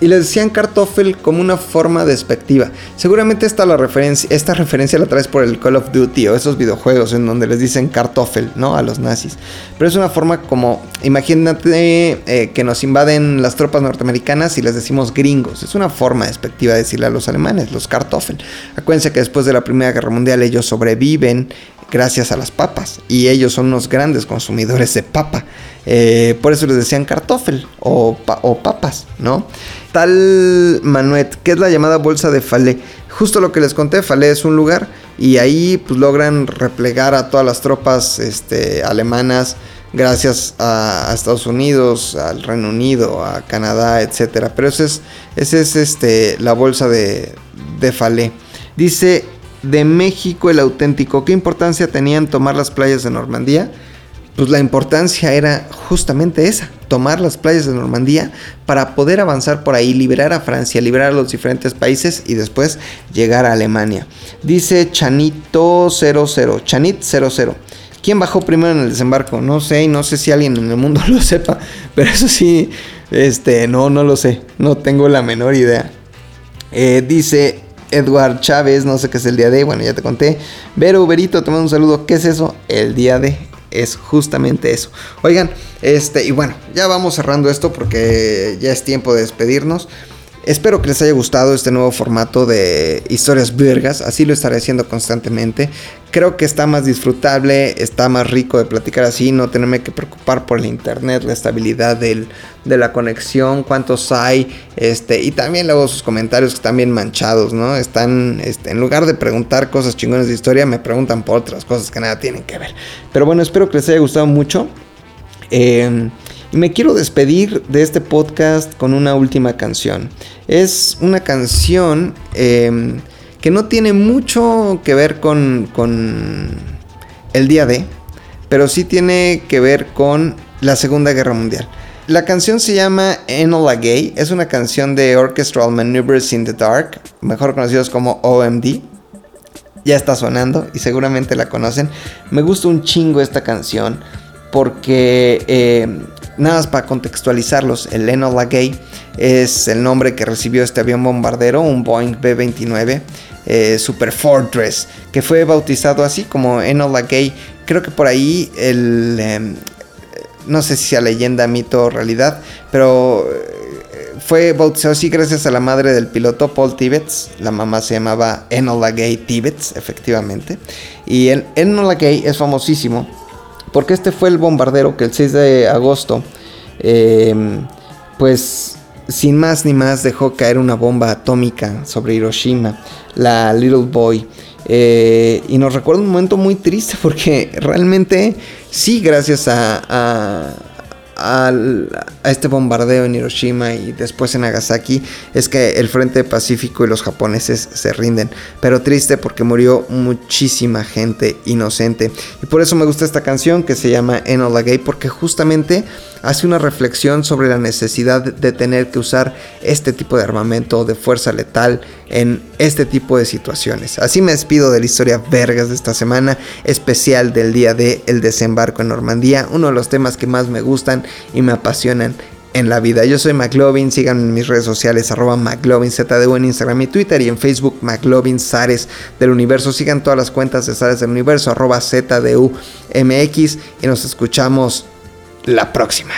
Y le decían Kartoffel como una forma despectiva. Seguramente esta, la referencia, esta referencia la traes por el Call of Duty o esos videojuegos en donde les dicen Kartoffel, ¿no? A los nazis. Pero es una forma como, imagínate eh, que nos invaden las tropas norteamericanas y les decimos gringos. Es una forma despectiva de decirle a los alemanes, los Kartoffel. Acuérdense que después de la Primera Guerra Mundial ellos sobreviven gracias a las papas y ellos son unos grandes consumidores de papa. Eh, por eso les decían kartoffel o, o, papas, ¿no? Tal Manuet, que es la llamada bolsa de Falé. Justo lo que les conté, Falé es un lugar y ahí pues logran replegar a todas las tropas este, alemanas gracias a, Estados Unidos, al Reino Unido, a Canadá, etcétera. Pero esa es, ese es este, la bolsa de, de Falé. Dice de México el auténtico. ¿Qué importancia tenían tomar las playas de Normandía? Pues la importancia era justamente esa, tomar las playas de Normandía para poder avanzar por ahí, liberar a Francia, liberar a los diferentes países y después llegar a Alemania. Dice Chanito 00, Chanit 00. ¿Quién bajó primero en el desembarco? No sé, y no sé si alguien en el mundo lo sepa, pero eso sí, este, no, no lo sé, no tengo la menor idea. Eh, dice Edward Chávez, no sé qué es el día de, bueno, ya te conté. Vero Uberito, te mando un saludo. ¿Qué es eso? El día de es justamente eso. Oigan, este, y bueno, ya vamos cerrando esto porque ya es tiempo de despedirnos. Espero que les haya gustado este nuevo formato de historias vergas, así lo estaré haciendo constantemente. Creo que está más disfrutable, está más rico de platicar así, no tenerme que preocupar por el internet, la estabilidad de la conexión, cuántos hay, este, y también luego sus comentarios que están bien manchados, ¿no? Están, este, en lugar de preguntar cosas chingones de historia, me preguntan por otras cosas que nada tienen que ver. Pero bueno, espero que les haya gustado mucho. Eh, y me quiero despedir de este podcast con una última canción. Es una canción em, que no tiene mucho que ver con, con el día de, pero sí tiene que ver con la Segunda Guerra Mundial. La canción se llama Enola Gay, es una canción de Orchestral Maneuvers in the Dark, mejor conocidos como OMD. Ya está sonando y seguramente la conocen. Me gusta un chingo esta canción porque em, Nada más para contextualizarlos, el Enola Gay es el nombre que recibió este avión bombardero, un Boeing B-29 eh, Super Fortress, que fue bautizado así como Enola Gay. Creo que por ahí el... Em, no sé si sea leyenda, mito o realidad, pero eh, fue bautizado así gracias a la madre del piloto Paul Tibbets. La mamá se llamaba Enola Gay Tibbets, efectivamente. Y el Enola Gay es famosísimo porque este fue el bombardero que el 6 de agosto, em, pues sin más ni más dejó caer una bomba atómica sobre Hiroshima, la Little Boy. Eh, y nos recuerda un momento muy triste porque realmente sí, gracias a, a este bombardeo en Hiroshima y después en Nagasaki es que el frente pacífico y los japoneses se rinden. Pero triste porque murió muchísima gente inocente. Y por eso me gusta esta canción que se llama Enola Gay porque justamente hace una reflexión sobre la necesidad de tener que usar este tipo de armamento de fuerza letal en este tipo de situaciones. Así me despido de la historia vergas de esta semana, especial del día de el desembarco en Normandía, uno de los temas que más me gustan y me apasionan en la vida. Yo soy McLovin, síganme mis redes sociales, arroba McLovinZDU en Instagram y Twitter y en Facebook McLovin Zares del Universo. Sigan todas las cuentas de Zares del Universo, ZDUMX y nos escuchamos la próxima.